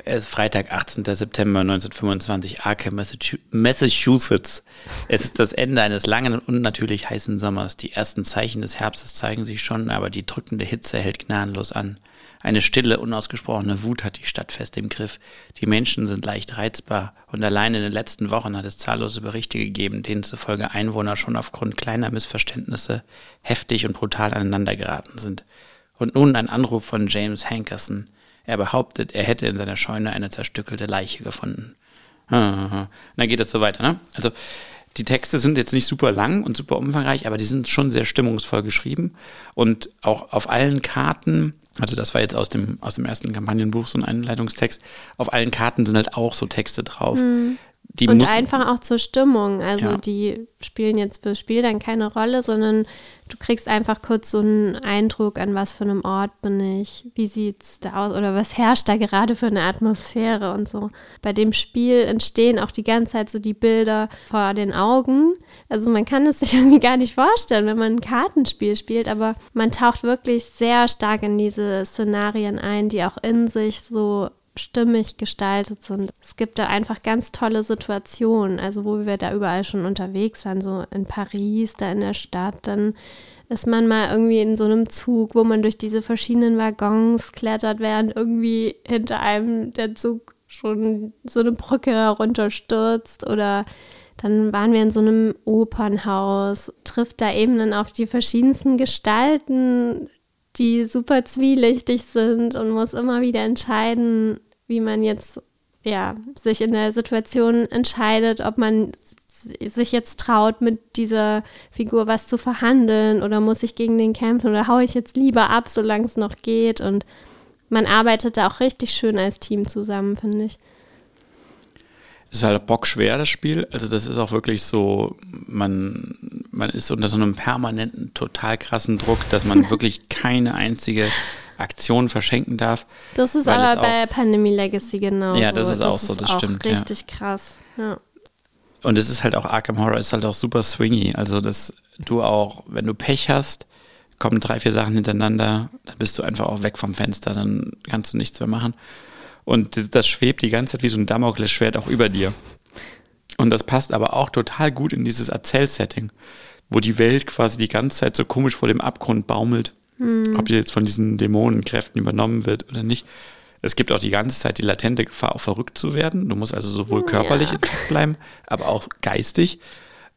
S2: es ist Freitag, 18. September 1925, Arkham, Massachu- Massachusetts. Es ist das Ende eines langen und unnatürlich heißen Sommers. Die ersten Zeichen des Herbstes zeigen sich schon, aber die drückende Hitze hält gnadenlos an. Eine stille, unausgesprochene Wut hat die Stadt fest im Griff. Die Menschen sind leicht reizbar und allein in den letzten Wochen hat es zahllose Berichte gegeben, denen zufolge Einwohner schon aufgrund kleiner Missverständnisse heftig und brutal aneinandergeraten sind. Und nun ein Anruf von James Hankerson. Er behauptet, er hätte in seiner Scheune eine zerstückelte Leiche gefunden. Und dann geht es so weiter. Ne? Also die Texte sind jetzt nicht super lang und super umfangreich, aber die sind schon sehr stimmungsvoll geschrieben. Und auch auf allen Karten, also das war jetzt aus dem, aus dem ersten Kampagnenbuch so ein Einleitungstext, auf allen Karten sind halt auch so Texte drauf. Die
S1: Und einfach auch zur Stimmung. Also
S2: Ja.
S1: die spielen jetzt fürs Spiel dann keine Rolle, sondern du kriegst einfach kurz so einen Eindruck, an was für einem Ort bin ich, wie sieht's da aus oder was herrscht da gerade für eine Atmosphäre und so. Bei dem Spiel entstehen auch die ganze Zeit so die Bilder vor den Augen. Also man kann es sich irgendwie gar nicht vorstellen, wenn man ein Kartenspiel spielt, aber man taucht wirklich sehr stark in diese Szenarien ein, die auch in sich so stimmig gestaltet sind. Es gibt da einfach ganz tolle Situationen, also wo wir da überall schon unterwegs waren, so in Paris, da in der Stadt, dann ist man mal irgendwie in so einem Zug, wo man durch diese verschiedenen Waggons klettert, während irgendwie hinter einem der Zug schon so eine Brücke herunterstürzt oder dann waren wir in so einem Opernhaus, trifft da eben dann auf die verschiedensten Gestalten, die super zwielichtig sind und muss immer wieder entscheiden, wie man jetzt ja, sich in der Situation entscheidet, ob man sich jetzt traut, mit dieser Figur was zu verhandeln oder muss ich gegen den kämpfen oder haue ich jetzt lieber ab, solange es noch geht. Und man arbeitet da auch richtig schön als Team zusammen, finde ich.
S2: Es ist halt bockschwer, das Spiel. Also das ist auch wirklich so, man, man ist unter so einem permanenten, total krassen Druck, dass man wirklich keine einzige Aktion verschenken darf.
S1: Das ist aber
S2: auch-
S1: bei Pandemie Legacy genau
S2: Ja, das ist auch so, das
S1: auch
S2: stimmt, ja.
S1: Richtig krass. Ja.
S2: Und es ist halt auch, Arkham Horror ist halt auch super swingy. Also, dass du auch, wenn du Pech hast, kommen drei, vier Sachen hintereinander, dann bist du einfach auch weg vom Fenster, dann kannst du nichts mehr machen. Und das- das schwebt die ganze Zeit wie so ein Damoklesschwert auch über dir. Und das passt aber auch total gut in dieses Erzählsetting, wo die Welt quasi die ganze Zeit so komisch vor dem Abgrund baumelt. Ob die jetzt von diesen Dämonenkräften übernommen wird oder nicht. Es gibt auch die ganze Zeit die latente Gefahr, auch verrückt zu werden. Du musst also sowohl körperlich
S1: Ja.
S2: intakt bleiben, aber auch geistig,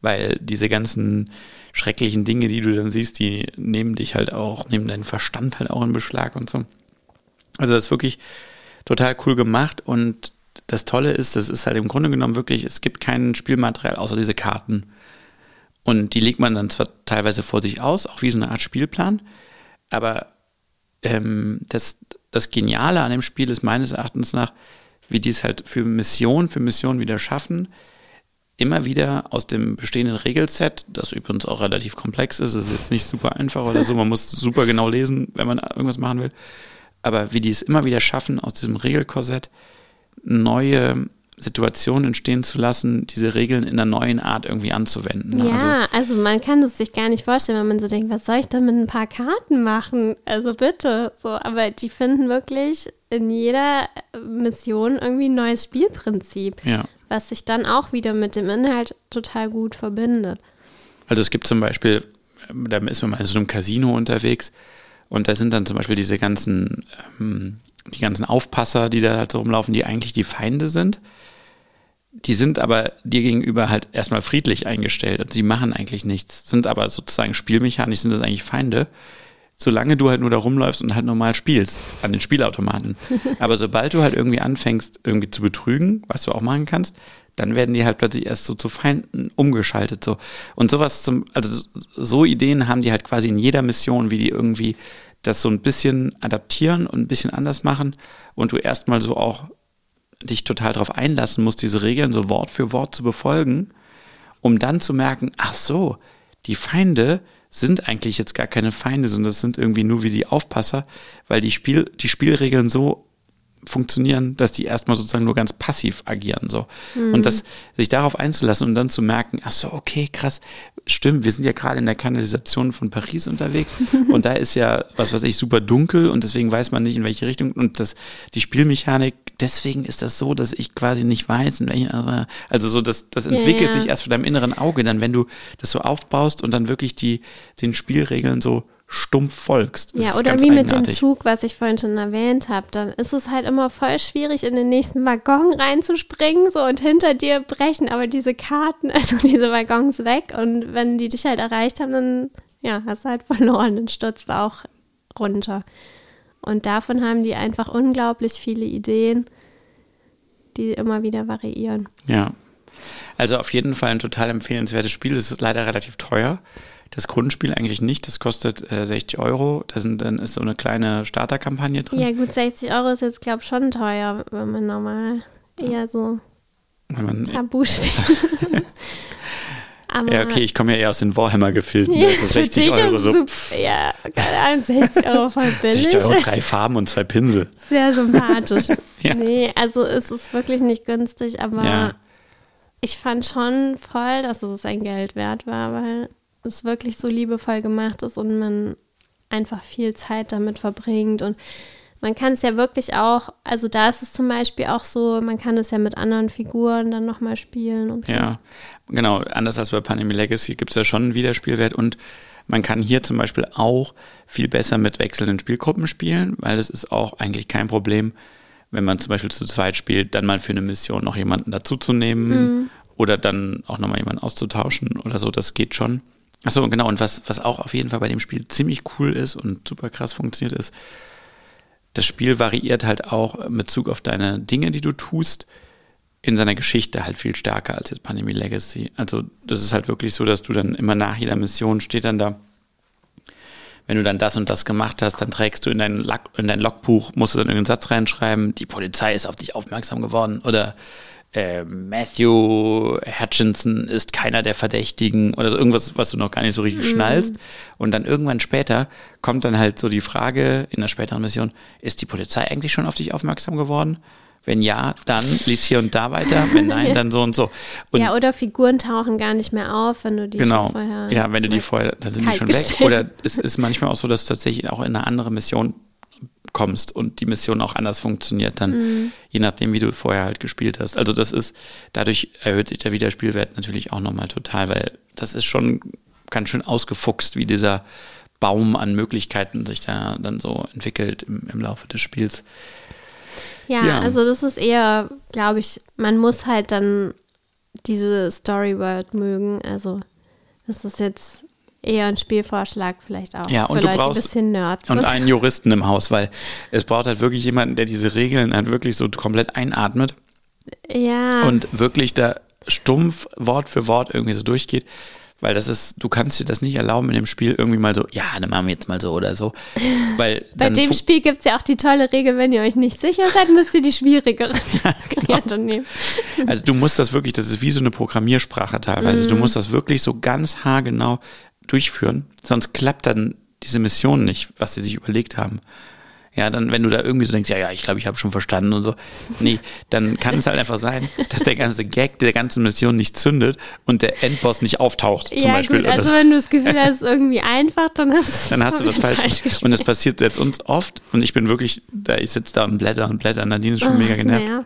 S2: weil diese ganzen schrecklichen Dinge, die du dann siehst, die nehmen dich halt auch, nehmen deinen Verstand halt auch in Beschlag und so. Also das ist wirklich total cool gemacht und das Tolle ist, das ist halt im Grunde genommen wirklich, es gibt kein Spielmaterial außer diese Karten. Und die legt man dann zwar teilweise vor sich aus, auch wie so eine Art Spielplan, aber ähm, das, das Geniale an dem Spiel ist meines Erachtens nach, wie die es halt für Mission für Mission wieder schaffen, immer wieder aus dem bestehenden Regelset, das übrigens auch relativ komplex ist, es ist jetzt nicht super einfach oder so, man muss super genau lesen, wenn man irgendwas machen will, aber wie die es immer wieder schaffen, aus diesem Regelkorsett neue Situationen entstehen zu lassen, diese Regeln in einer neuen Art irgendwie anzuwenden. ne? Also,
S1: Ja, also, man kann es sich gar nicht vorstellen, wenn man so denkt, was soll ich denn mit ein paar Karten machen? Also bitte. So, aber die finden wirklich in jeder Mission irgendwie ein neues Spielprinzip,
S2: ja.
S1: was sich dann auch wieder mit dem Inhalt total gut verbindet.
S2: Also es gibt zum Beispiel, da ist man mal in so einem Casino unterwegs und da sind dann zum Beispiel diese ganzen, ähm, die ganzen Aufpasser, die da halt so rumlaufen, die eigentlich die Feinde sind. Die sind aber dir gegenüber halt erstmal friedlich eingestellt und sie machen eigentlich nichts, sind aber sozusagen spielmechanisch sind das eigentlich Feinde, solange du halt nur da rumläufst und halt normal spielst an den Spielautomaten. aber sobald du halt irgendwie anfängst, irgendwie zu betrügen, was du auch machen kannst, dann werden die halt plötzlich erst so zu Feinden umgeschaltet. So. Und sowas zum, also so Ideen haben die halt quasi in jeder Mission, wie die irgendwie das so ein bisschen adaptieren und ein bisschen anders machen und du erstmal so auch dich total darauf einlassen musst, diese Regeln so Wort für Wort zu befolgen, um dann zu merken, ach so, die Feinde sind eigentlich jetzt gar keine Feinde, sondern das sind irgendwie nur wie die Aufpasser, weil die, Spiel, die Spielregeln so funktionieren, dass die erstmal sozusagen nur ganz passiv agieren. So. Mhm. Und das, sich darauf einzulassen und dann zu merken, ach so, okay, krass, stimmt, wir sind ja gerade in der Kanalisation von Paris unterwegs und da ist ja, was weiß ich, super dunkel und deswegen weiß man nicht, in welche Richtung. Und das, die Spielmechanik, deswegen ist das so, dass ich quasi nicht weiß, in welche, also so, das, das entwickelt ja, ja. sich erst vor deinem inneren Auge, dann wenn du das so aufbaust und dann wirklich die, den Spielregeln so stumpf folgst.
S1: Das ja, oder wie mit dem Zug, was ich vorhin schon erwähnt habe. Dann ist es halt immer voll schwierig, in den nächsten Waggon reinzuspringen so und hinter dir brechen aber diese Karten, also diese Waggons weg. Und wenn die dich halt erreicht haben, dann ja, hast du halt verloren, dann stürzt auch runter. Und davon haben die einfach unglaublich viele Ideen, die immer wieder variieren.
S2: Ja. Also auf jeden Fall ein total empfehlenswertes Spiel. Es ist leider relativ teuer. Das Grundspiel eigentlich nicht, das kostet äh, 60 Euro. Da sind, dann ist so eine kleine Starterkampagne drin.
S1: Ja, gut, 60 Euro ist jetzt, glaube ich, schon teuer, wenn man normal eher so Tabu spielt.
S2: ja, okay, ich komme ja eher aus den Warhammer-Gefilden. Ja, also 60 Euro so.
S1: ja, keine Ahnung, 60 Euro voll billig.
S2: 60 Euro, drei Farben und zwei Pinsel.
S1: Sehr sympathisch. ja. Nee, also es ist wirklich nicht günstig, aber ja. ich fand schon voll, dass es ein Geld wert war, weil es wirklich so liebevoll gemacht ist und man einfach viel Zeit damit verbringt und man kann es ja wirklich auch, also da ist es zum Beispiel auch so, man kann es ja mit anderen Figuren dann nochmal spielen. Und
S2: so. Ja, genau. Anders als bei Pandemic Legacy gibt es ja schon einen Wiederspielwert und man kann hier zum Beispiel auch viel besser mit wechselnden Spielgruppen spielen, weil es ist auch eigentlich kein Problem, wenn man zum Beispiel zu zweit spielt, dann mal für eine Mission noch jemanden dazuzunehmen mhm. oder dann auch nochmal jemanden auszutauschen oder so. Das geht schon. Achso, genau. Und was, was auch auf jeden Fall bei dem Spiel ziemlich cool ist und super krass funktioniert, ist, das Spiel variiert halt auch in Bezug auf deine Dinge, die du tust, in seiner Geschichte halt viel stärker als jetzt Pandemie Legacy. Also das ist halt wirklich so, dass du dann immer nach jeder Mission steht dann da, wenn du dann das und das gemacht hast, dann trägst du in dein, Log in dein Logbuch, musst du dann irgendeinen Satz reinschreiben, die Polizei ist auf dich aufmerksam geworden oder äh, Matthew Hutchinson ist keiner der Verdächtigen oder so irgendwas, was du noch gar nicht so richtig mhm. schnallst. Und dann irgendwann später kommt dann halt so die Frage in der späteren Mission, ist die Polizei eigentlich schon auf dich aufmerksam geworden? Wenn ja, dann lies hier und da weiter. Wenn nein, dann so und so. Und
S1: ja, oder Figuren tauchen gar nicht mehr auf, wenn du die
S2: genau,
S1: vorher.
S2: Ja, wenn du die vorher, da sind die schon weg. Oder es ist manchmal auch so, dass du tatsächlich auch in eine andere Mission kommst und die Mission auch anders funktioniert, dann mhm. je nachdem, wie du vorher halt gespielt hast. Also das ist, dadurch erhöht sich der Wiederspielwert natürlich auch nochmal total, weil das ist schon ganz schön ausgefuchst, wie dieser Baum an Möglichkeiten sich da dann so entwickelt im, im Laufe des Spiels.
S1: Ja, ja, also das ist eher, glaube ich, man muss halt dann diese Story World mögen. Also das ist jetzt eher ein Spielvorschlag vielleicht auch.
S2: Ja, und du Leute, brauchst ein und einen Juristen im Haus, weil es braucht halt wirklich jemanden, der diese Regeln halt wirklich so komplett einatmet.
S1: Ja.
S2: Und wirklich da stumpf Wort für Wort irgendwie so durchgeht. Weil das ist, du kannst dir das nicht erlauben in dem Spiel irgendwie mal so, ja, dann machen wir jetzt mal so oder so. Weil
S1: Bei dem Spiel gibt es ja auch die tolle Regel, wenn ihr euch nicht sicher seid, müsst ihr die schwierigere ja, genau. nehmen.
S2: Also du musst das wirklich, das ist wie so eine Programmiersprache teilweise. Mm. Du musst das wirklich so ganz haargenau durchführen, sonst klappt dann diese Mission nicht, was sie sich überlegt haben. Ja, dann, wenn du da irgendwie so denkst, ja, ja, ich glaube, ich habe schon verstanden und so. Nee, dann kann es halt einfach sein, dass der ganze Gag der ganzen Mission nicht zündet und der Endboss nicht auftaucht, zum ja, Beispiel.
S1: Gut, also wenn du das Gefühl hast, irgendwie einfach, dann hast
S2: du Dann hast du was falsch. falsch und das passiert selbst uns oft und ich bin wirklich, da ich sitze da und blätter und blätter, Nadine ist schon oh, mega genervt. Ja.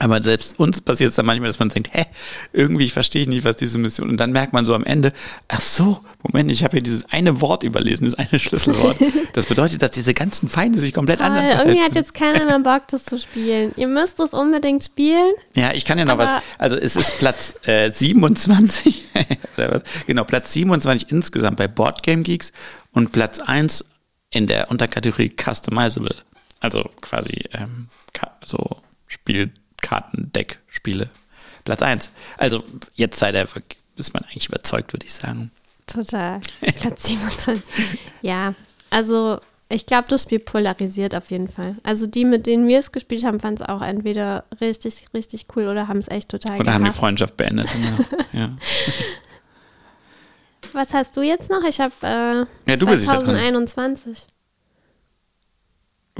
S2: Aber selbst uns passiert es dann manchmal, dass man denkt, hä, irgendwie verstehe ich nicht, was diese Mission. Und dann merkt man so am Ende, ach so, Moment, ich habe hier dieses eine Wort überlesen, das eine Schlüsselwort. Das bedeutet, dass diese ganzen Feinde sich komplett Toll, anders
S1: verhalten. Irgendwie hat jetzt keiner mehr Bock, das zu spielen. Ihr müsst das unbedingt spielen.
S2: Ja, ich kann ja noch was. Also es ist Platz äh, 27, oder was? Genau, Platz 27 insgesamt bei Board Game Geeks und Platz 1 in der Unterkategorie Customizable. Also quasi ähm, so Spiel Kartendeck-Spiele. Platz 1. Also jetzt sei der, ist man eigentlich überzeugt, würde ich sagen.
S1: Total. Platz 27. ja, also Ich glaube, das Spiel polarisiert auf jeden Fall. Also die, mit denen wir es gespielt haben, fanden es auch entweder richtig, richtig cool oder haben es echt total
S2: Oder haben die
S1: gehasst.
S2: Freundschaft beendet. Ja. ja.
S1: Was hast du jetzt noch? Ich habe äh,
S2: Ja, du bist wieder dran.
S1: 2021.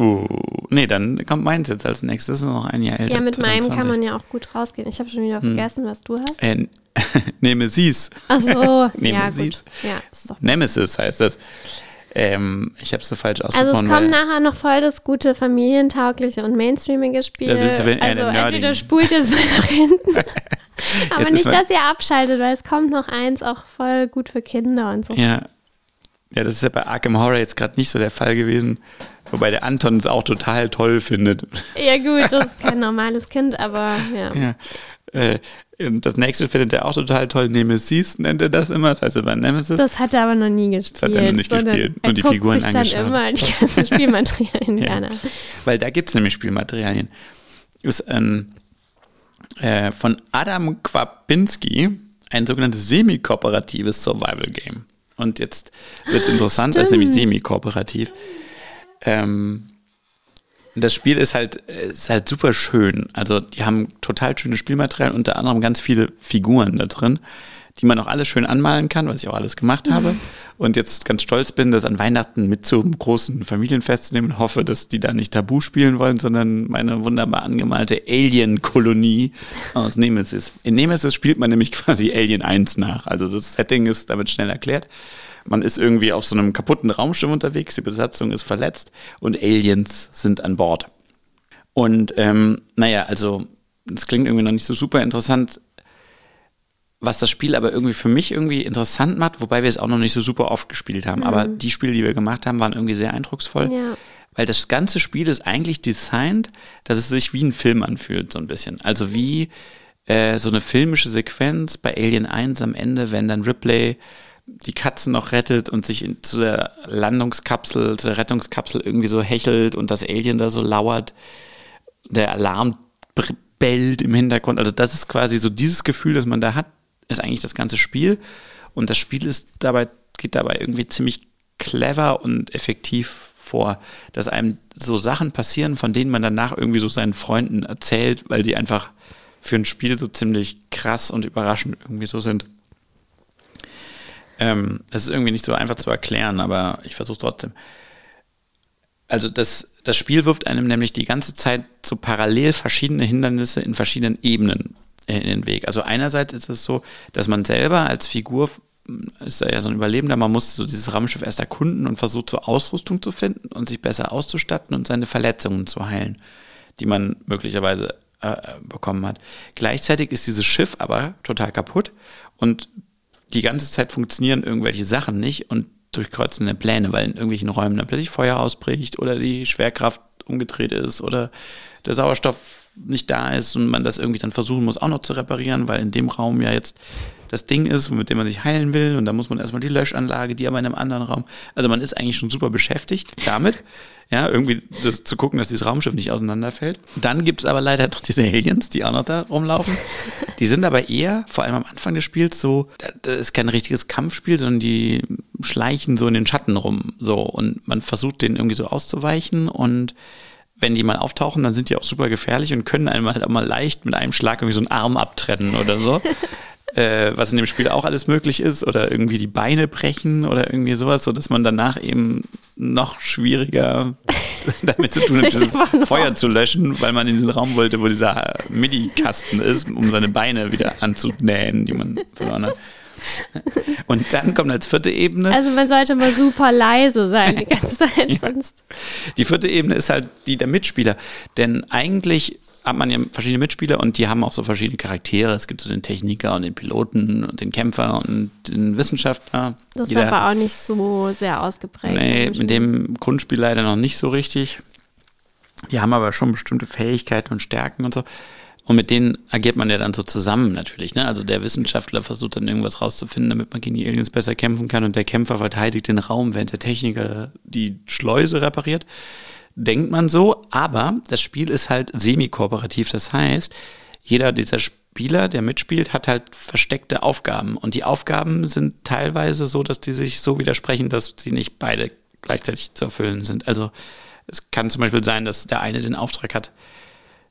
S2: Uh, nee, dann kommt meins jetzt als nächstes. Das ist noch ein Jahr älter.
S1: Ja, mit meinem
S2: 2020.
S1: kann man ja auch gut rausgehen. Ich habe schon wieder
S2: Hm.
S1: vergessen, was du hast.
S2: Äh, Nemesis.
S1: Ach so, ja
S2: Nemesis.
S1: gut. Ja, ist doch
S2: Nemesis heißt das. Ähm, ich habe es so falsch
S1: Also
S2: ausgesprochen.
S1: es kommt nachher noch voll das gute familientaugliche und mainstreamige Spiel.
S2: Das ist, wenn
S1: also
S2: eine
S1: entweder spult jetzt mal nach hinten. Aber nicht, dass ihr abschaltet, weil es kommt noch eins auch voll gut für Kinder und so.
S2: Ja. Ja, das ist ja bei Arkham Horror jetzt gerade nicht so der Fall gewesen. Wobei der Anton es auch total toll findet.
S1: Ja gut, das ist kein normales Kind, aber ja.
S2: Ja. Äh, und das nächste findet er auch total toll. Nemesis nennt er das immer. Das heißt aber Nemesis.
S1: Das hat er aber noch nie gespielt.
S2: hat er noch nicht gespielt, nur die Figuren
S1: sich dann
S2: angeschaut.
S1: immer die ganzen Spielmaterialien
S2: Ja.
S1: gerne.
S2: Weil da gibt es nämlich Spielmaterialien. Ist ein, äh, von Adam Kwapinski ein sogenanntes semi-kooperatives Survival-Game. Und jetzt wird es interessant, das ist nämlich
S1: Stimmt.
S2: semi-kooperativ. Ähm, das Spiel ist halt, ist halt super schön. Also die haben total schönes Spielmaterial, unter anderem ganz viele Figuren da drin, die man auch alles schön anmalen kann, was ich auch alles gemacht habe. Und jetzt ganz stolz bin, das an Weihnachten mit zum großen Familienfest zu nehmen und hoffe, dass die da nicht Tabu spielen wollen, sondern meine wunderbar angemalte Alien-Kolonie aus Nemesis. In Nemesis spielt man nämlich quasi Alien 1 nach. Also das Setting ist damit schnell erklärt. Man ist irgendwie auf so einem kaputten Raumschiff unterwegs, die Besatzung ist verletzt und Aliens sind an Bord. Und ähm, naja, also das klingt irgendwie noch nicht so super interessant, was das Spiel aber irgendwie für mich irgendwie interessant macht, wobei wir es auch noch nicht so super oft gespielt haben. Aber die Spiele, die wir gemacht haben, waren irgendwie sehr eindrucksvoll.
S1: Ja.
S2: Weil das ganze Spiel ist eigentlich designt, dass es sich wie ein Film anfühlt, so ein bisschen. Also wie äh, so eine filmische Sequenz bei Alien 1 am Ende, wenn dann Ripley die Katzen noch rettet und sich in, zu der Landungskapsel, zu der Rettungskapsel irgendwie so hechelt und das Alien da so lauert. Der Alarm bellt im Hintergrund. Also das ist quasi so dieses Gefühl, das man da hat, ist eigentlich das ganze Spiel. Und das Spiel ist dabei, geht dabei irgendwie ziemlich clever und effektiv vor, dass einem so Sachen passieren, von denen man danach irgendwie so seinen Freunden erzählt, weil die einfach für ein Spiel so ziemlich krass und überraschend irgendwie so sind. Ähm, es ist irgendwie nicht so einfach zu erklären, aber ich versuche trotzdem. Also das, das Spiel wirft einem nämlich die ganze Zeit so parallel verschiedene Hindernisse in verschiedenen Ebenen äh, in den Weg. Also einerseits ist es so, dass man selber als Figur ist ja so ein Überlebender, man muss so dieses Raumschiff erst erkunden und versucht so Ausrüstung zu finden und sich besser auszustatten und seine Verletzungen zu heilen, die man möglicherweise äh, bekommen hat. Gleichzeitig ist dieses Schiff aber total kaputt und die ganze Zeit funktionieren irgendwelche Sachen nicht und durchkreuzende Pläne, weil in irgendwelchen Räumen dann plötzlich Feuer ausbricht oder die Schwerkraft umgedreht ist oder der Sauerstoff nicht da ist und man das irgendwie dann versuchen muss, auch noch zu reparieren, weil in dem Raum ja jetzt das Ding ist, mit dem man sich heilen will und da muss man erstmal die Löschanlage, die aber in einem anderen Raum. Also man ist eigentlich schon super beschäftigt damit, ja, irgendwie das, zu gucken, dass dieses Raumschiff nicht auseinanderfällt. Dann gibt es aber leider noch diese Aliens, die auch noch da rumlaufen. Die sind aber eher, vor allem am Anfang des Spiels, so, da- das ist kein richtiges Kampfspiel, sondern die schleichen so in den Schatten rum. So, und man versucht denen irgendwie so auszuweichen und wenn die mal auftauchen, dann sind die auch super gefährlich und können einem halt auch mal leicht mit einem Schlag irgendwie so einen Arm abtrennen oder so. Äh, was in dem Spiel auch alles möglich ist, oder irgendwie die Beine brechen oder irgendwie sowas, so dass man danach eben noch schwieriger damit zu tun hat, dieses Feuer zu löschen, weil man in diesen Raum wollte, wo dieser MIDI-Kasten ist, um seine Beine wieder anzunähen, die man verloren hat. Und dann kommt als vierte Ebene.
S1: Also man sollte mal super leise sein die ganze Zeit, sonst.
S2: Die vierte Ebene ist halt die der Mitspieler. Denn eigentlich hat man ja verschiedene Mitspieler und die haben auch so verschiedene Charaktere. Es gibt so den Techniker und den Piloten und den Kämpfer und den Wissenschaftler.
S1: Das
S2: Jeder-
S1: war aber auch nicht so sehr ausgeprägt.
S2: Nee, mit dem Grundspiel leider noch nicht so richtig. Die haben aber schon bestimmte Fähigkeiten und Stärken und so. Und mit denen agiert man ja dann so zusammen natürlich. Ne? Also der Wissenschaftler versucht dann irgendwas rauszufinden, damit man gegen die Aliens besser kämpfen kann. Und der Kämpfer verteidigt den Raum, während der Techniker die Schleuse repariert. Denkt man so, aber das Spiel ist halt semi-kooperativ. Das heißt, jeder dieser Spieler, der mitspielt, hat halt versteckte Aufgaben. Und die Aufgaben sind teilweise so, dass die sich so widersprechen, dass sie nicht beide gleichzeitig zu erfüllen sind. Also es kann zum Beispiel sein, dass der eine den Auftrag hat,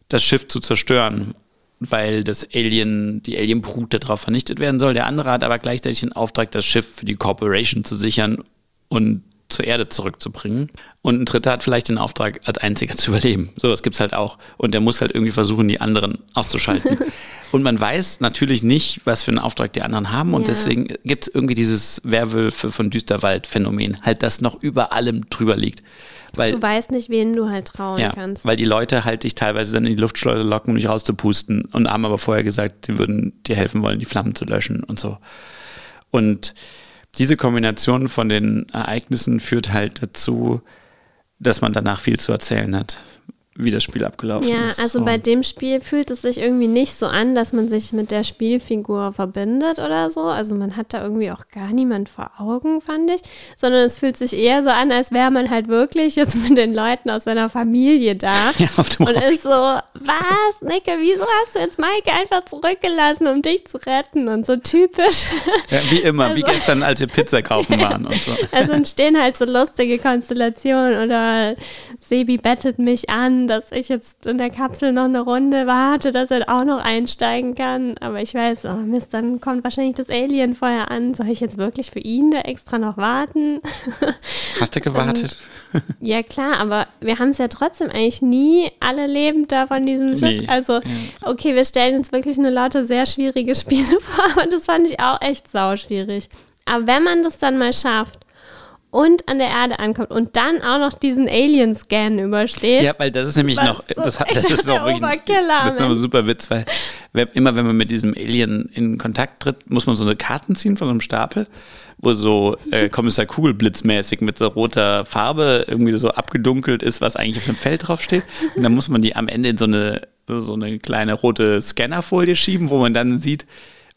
S2: das Schiff zu zerstören, weil das Alien, die Alienbrut darauf vernichtet werden soll. Der andere hat aber gleichzeitig den Auftrag, das Schiff für die Corporation zu sichern und zur Erde zurückzubringen. Und ein Dritter hat vielleicht den Auftrag, als einziger zu überleben. So, das gibt's halt auch. Und der muss halt irgendwie versuchen, die anderen auszuschalten. und man weiß natürlich nicht, was für einen Auftrag die anderen haben. Und
S1: Ja.
S2: deswegen gibt's irgendwie dieses Werwölfe von Düsterwald-Phänomen, halt das noch über allem drüber liegt. Weil,
S1: Du weißt nicht, wen du halt trauen
S2: ja,
S1: kannst.
S2: weil die Leute halt dich teilweise dann in die Luftschleuse locken, um dich rauszupusten. Und haben aber vorher gesagt, sie würden dir helfen wollen, die Flammen zu löschen und so. Und diese Kombination von den Ereignissen führt halt dazu, dass man danach viel zu erzählen hat, wie das Spiel abgelaufen
S1: Ja,
S2: ist.
S1: also
S2: So.
S1: bei dem Spiel fühlt es sich irgendwie nicht so an, dass man sich mit der Spielfigur verbindet oder so. Also man hat da irgendwie auch gar niemand vor Augen, fand ich. Sondern es fühlt sich eher so an, als wäre man halt wirklich jetzt mit den Leuten aus seiner Familie da.
S2: Ja, auf dem
S1: Und ist so, was, Nicke, wieso hast du jetzt Maike einfach zurückgelassen, um dich zu retten? Und so typisch.
S2: ja, wie immer, wie
S1: also-
S2: gestern, als wir Pizza kaufen waren und so.
S1: Also entstehen halt so lustige Konstellationen oder Sebi bettet mich an, dass ich jetzt in der Kapsel noch eine Runde warte, dass er auch noch einsteigen kann. Aber ich weiß, oh Mist, dann kommt wahrscheinlich das Alien vorher an. Soll ich jetzt wirklich für ihn da extra noch warten?
S2: Hast du gewartet?
S1: ja klar, aber wir haben es ja trotzdem eigentlich nie alle lebend da von diesem Schiff.
S2: Nee.
S1: Also okay, wir stellen uns wirklich eine Laute sehr schwierige Spiele vor, aber das fand ich auch echt sauschwierig. Aber wenn man das dann mal schafft und an der Erde ankommt und dann auch noch diesen Alien-Scan übersteht,
S2: Ja, weil das ist nämlich noch, das, hat- das ist noch wirklich, ein- das ist noch ein super Witz, weil immer wenn man mit diesem Alien in Kontakt tritt, muss man so eine Karten ziehen von so einem Stapel, wo so äh, Kommissar Kugelblitzmäßig mit so roter Farbe irgendwie so abgedunkelt ist, was eigentlich auf dem Feld draufsteht. Und dann muss man die am Ende in so eine, so eine kleine rote Scannerfolie schieben, wo man dann sieht,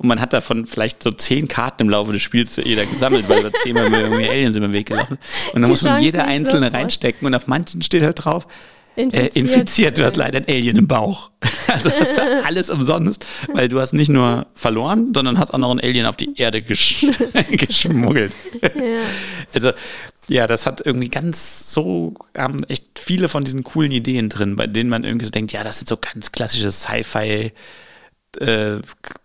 S2: und man hat davon vielleicht so zehn Karten im Laufe des Spiels jeder gesammelt, weil da zehnmal irgendwie Aliens über den Weg gelaufen sind. Und dann
S1: Die
S2: muss man jede
S1: so
S2: einzelne
S1: groß.
S2: reinstecken und auf manchen steht halt drauf,
S1: Infiziert.
S2: äh, infiziert, du hast leider ein Alien im Bauch. Also das war alles umsonst, weil du hast nicht nur verloren, sondern hast auch noch ein Alien auf die Erde gesch geschmuggelt.
S1: ja.
S2: Also ja, das hat irgendwie ganz so, haben echt viele von diesen coolen Ideen drin, bei denen man irgendwie so denkt, ja, das sind so ganz klassische Sci-Fi äh,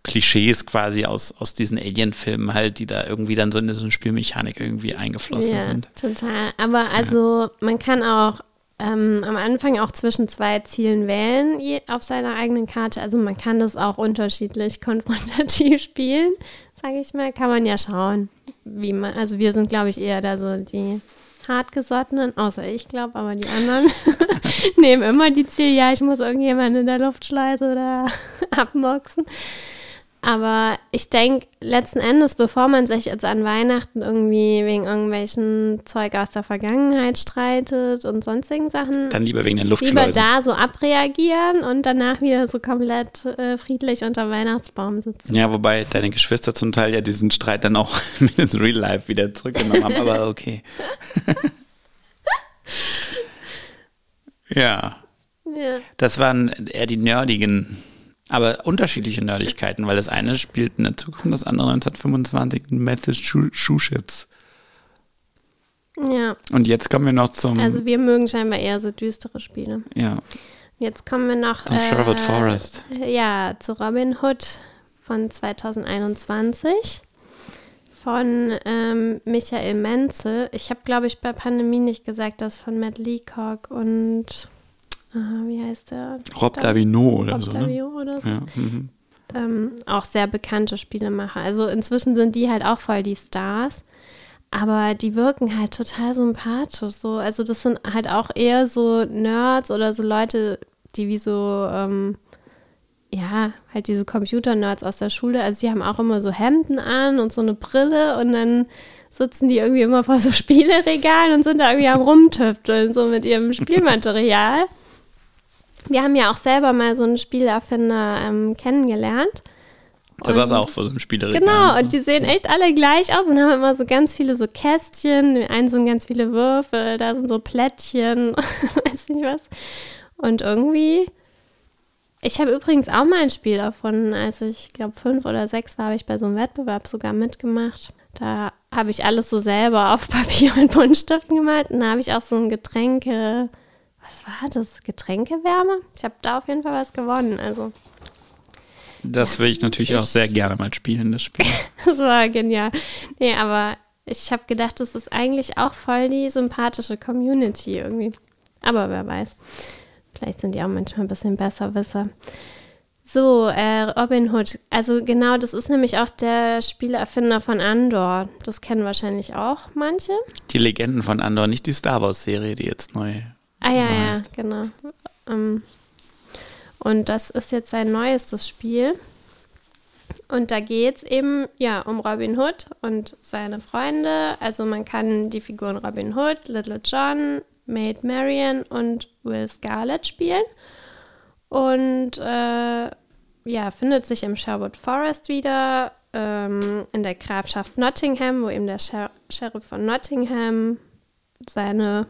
S2: Klischees quasi aus, aus diesen Alien-Filmen halt, die da irgendwie dann so in so eine Spielmechanik irgendwie eingeflossen
S1: Ja,
S2: sind.
S1: total. Aber also man kann auch ähm, am Anfang auch zwischen zwei Zielen wählen auf seiner eigenen Karte. Also man kann das auch unterschiedlich konfrontativ spielen, sage ich mal. Kann man ja schauen, wie man. Also wir sind, glaube ich, eher da so die hartgesottenen, außer ich glaube, aber die anderen nehmen immer die Ziele, ja, ich muss irgendjemanden in der Luftschleuse da abmoxen. Aber ich denke, letzten Endes, bevor man sich jetzt an Weihnachten irgendwie wegen irgendwelchen Zeug aus der Vergangenheit streitet und sonstigen Sachen,
S2: Dann lieber wegen
S1: lieber
S2: Luftschleusen.
S1: da so abreagieren und danach wieder so komplett äh, friedlich unter Weihnachtsbaum sitzen.
S2: Ja, wobei deine Geschwister zum Teil ja diesen Streit dann auch mit ins Real Life wieder zurückgenommen haben, aber okay. ja,
S1: Ja.
S2: das waren eher die nerdigen, aber unterschiedliche Nerdigkeiten, weil das eine spielt in der Zukunft, das andere 1925 Method Shoe Shoeships.
S1: ja,
S2: Und jetzt kommen wir noch zum,
S1: also wir mögen scheinbar eher so düstere Spiele.
S2: ja,
S1: Jetzt kommen wir noch
S2: zum Sherwood Forest.
S1: Ja, zu Robin Hood von 2021 von ähm, Michael Menzel. Ich habe, glaube ich, bei Pandemie nicht gesagt, das von Matt Leacock und äh, wie heißt der?
S2: Rob
S1: Da-
S2: Davino oder
S1: Rob
S2: so. Ne?
S1: Oder so.
S2: Ja, mhm.
S1: Ähm, auch sehr bekannte Spielemacher. Also inzwischen sind die halt auch voll die Stars. Aber die wirken halt total sympathisch. So. Also das sind halt auch eher so Nerds oder so Leute, die wie so, ähm, ja, halt diese Computer-Nerds aus der Schule. Also die haben auch immer so Hemden an und so eine Brille und dann sitzen die irgendwie immer vor so Spieleregalen und sind da irgendwie am Rumtüfteln, so mit ihrem Spielmaterial. Wir haben ja auch selber mal so einen Spielerfinder ähm, kennengelernt.
S2: Der saß auch vor so einem Spielregal.
S1: Genau, und die sehen echt alle gleich aus und haben immer so ganz viele so Kästchen. Einen sind ganz viele Würfel, da sind so Plättchen, weiß nicht was. Und irgendwie, ich habe übrigens auch mal ein Spiel erfunden, als ich glaube fünf oder sechs war, habe ich bei so einem Wettbewerb sogar mitgemacht. Da habe ich alles so selber auf Papier und Buntstiften gemalt. Und da habe ich auch so ein Getränke, war das? Getränkewärme? Ich habe da auf jeden Fall was gewonnen. Also
S2: Das will ich natürlich auch sehr gerne mal spielen, das Spiel.
S1: das war genial. Nee, aber ich habe gedacht, das ist eigentlich auch voll die sympathische Community irgendwie. Aber wer weiß. Vielleicht sind die auch manchmal ein bisschen besserwisser. So, äh, Robin Hood. Also genau, das ist nämlich auch der Spieleerfinder von Andor. Das kennen wahrscheinlich auch manche.
S2: Die Legenden von Andor, nicht die Star Wars-Serie, die jetzt neu
S1: Ah ja,
S2: so
S1: ja, genau. Ähm, und das ist jetzt sein neuestes Spiel. Und da geht es eben ja um Robin Hood und seine Freunde. Also man kann die Figuren Robin Hood, Little John, Maid Marian und Will Scarlet spielen. Und äh, ja, findet sich im Sherwood Forest wieder, ähm, in der Grafschaft Nottingham, wo eben der Sher Sheriff von Nottingham seine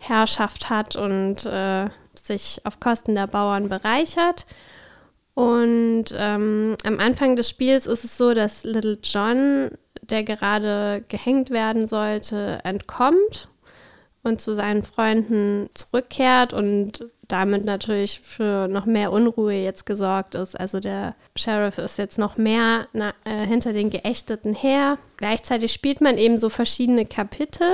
S1: Herrschaft hat und äh, sich auf Kosten der Bauern bereichert. Und ähm, am Anfang des Spiels ist es so, dass Little John, der gerade gehängt werden sollte, entkommt und zu seinen Freunden zurückkehrt und damit natürlich für noch mehr Unruhe jetzt gesorgt ist. Also der Sheriff ist jetzt noch mehr na, äh, hinter den Geächteten her. Gleichzeitig spielt man eben so verschiedene Kapitel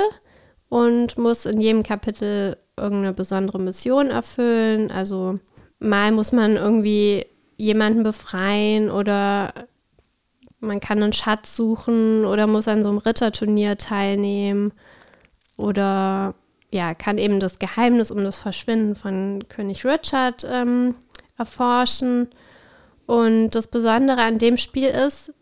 S1: und muss in jedem Kapitel irgendeine besondere Mission erfüllen. Also mal muss man irgendwie jemanden befreien oder man kann einen Schatz suchen oder muss an so einem Ritterturnier teilnehmen oder ja, kann eben das Geheimnis um das Verschwinden von König Richard ähm, erforschen. Und das Besondere an dem Spiel ist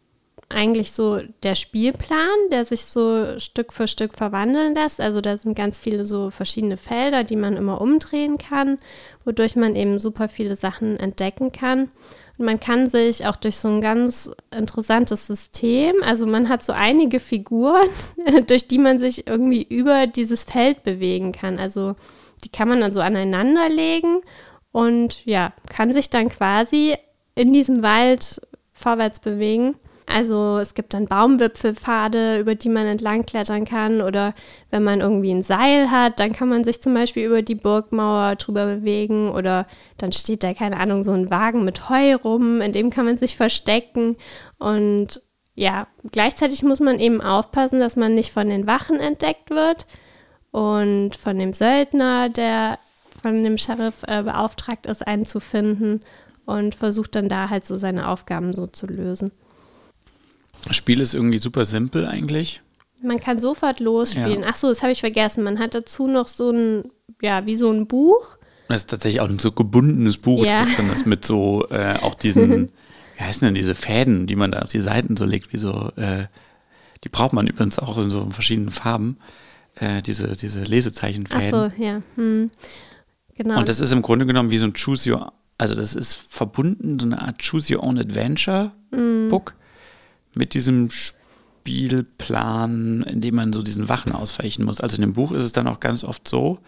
S1: eigentlich so der Spielplan, der sich so Stück für Stück verwandeln lässt. Also da sind ganz viele so verschiedene Felder, die man immer umdrehen kann, wodurch man eben super viele Sachen entdecken kann. Und man kann sich auch durch so ein ganz interessantes System, also man hat so einige Figuren, durch die man sich irgendwie über dieses Feld bewegen kann. Also die kann man dann so aneinander legen und ja, kann sich dann quasi in diesem Wald vorwärts bewegen. Also es gibt dann Baumwipfelpfade, über die man entlang klettern kann. Oder wenn man irgendwie ein Seil hat, dann kann man sich zum Beispiel über die Burgmauer drüber bewegen. Oder dann steht da, keine Ahnung, so ein Wagen mit Heu rum, in dem kann man sich verstecken. Und ja, gleichzeitig muss man eben aufpassen, dass man nicht von den Wachen entdeckt wird und von dem Söldner, der von dem Sheriff äh, beauftragt ist, einen zu finden und versucht dann da halt so seine Aufgaben so zu lösen.
S2: Das Spiel ist irgendwie super simpel eigentlich.
S1: Man kann sofort losspielen. Ja. Ach so, das habe ich vergessen. Man hat dazu noch so ein, ja, wie so ein Buch.
S2: Das ist tatsächlich auch ein so gebundenes Buch,
S1: Ja.
S2: das dann ist mit so äh, auch diesen, wie heißen denn diese Fäden, die man da auf die Seiten so legt, wie so, äh, die braucht man übrigens auch in so verschiedenen Farben, äh, diese, diese
S1: Ach
S2: Lesezeichenfäden.
S1: so, ja. Hm. Genau.
S2: Und das ist im Grunde genommen wie so ein Choose Your, also das ist verbunden, so eine Art Choose Your Own Adventure
S1: Mhm.
S2: Mit diesem Spielplan, in dem man so diesen Wachen ausweichen muss. Also in dem Buch ist es dann auch ganz oft so,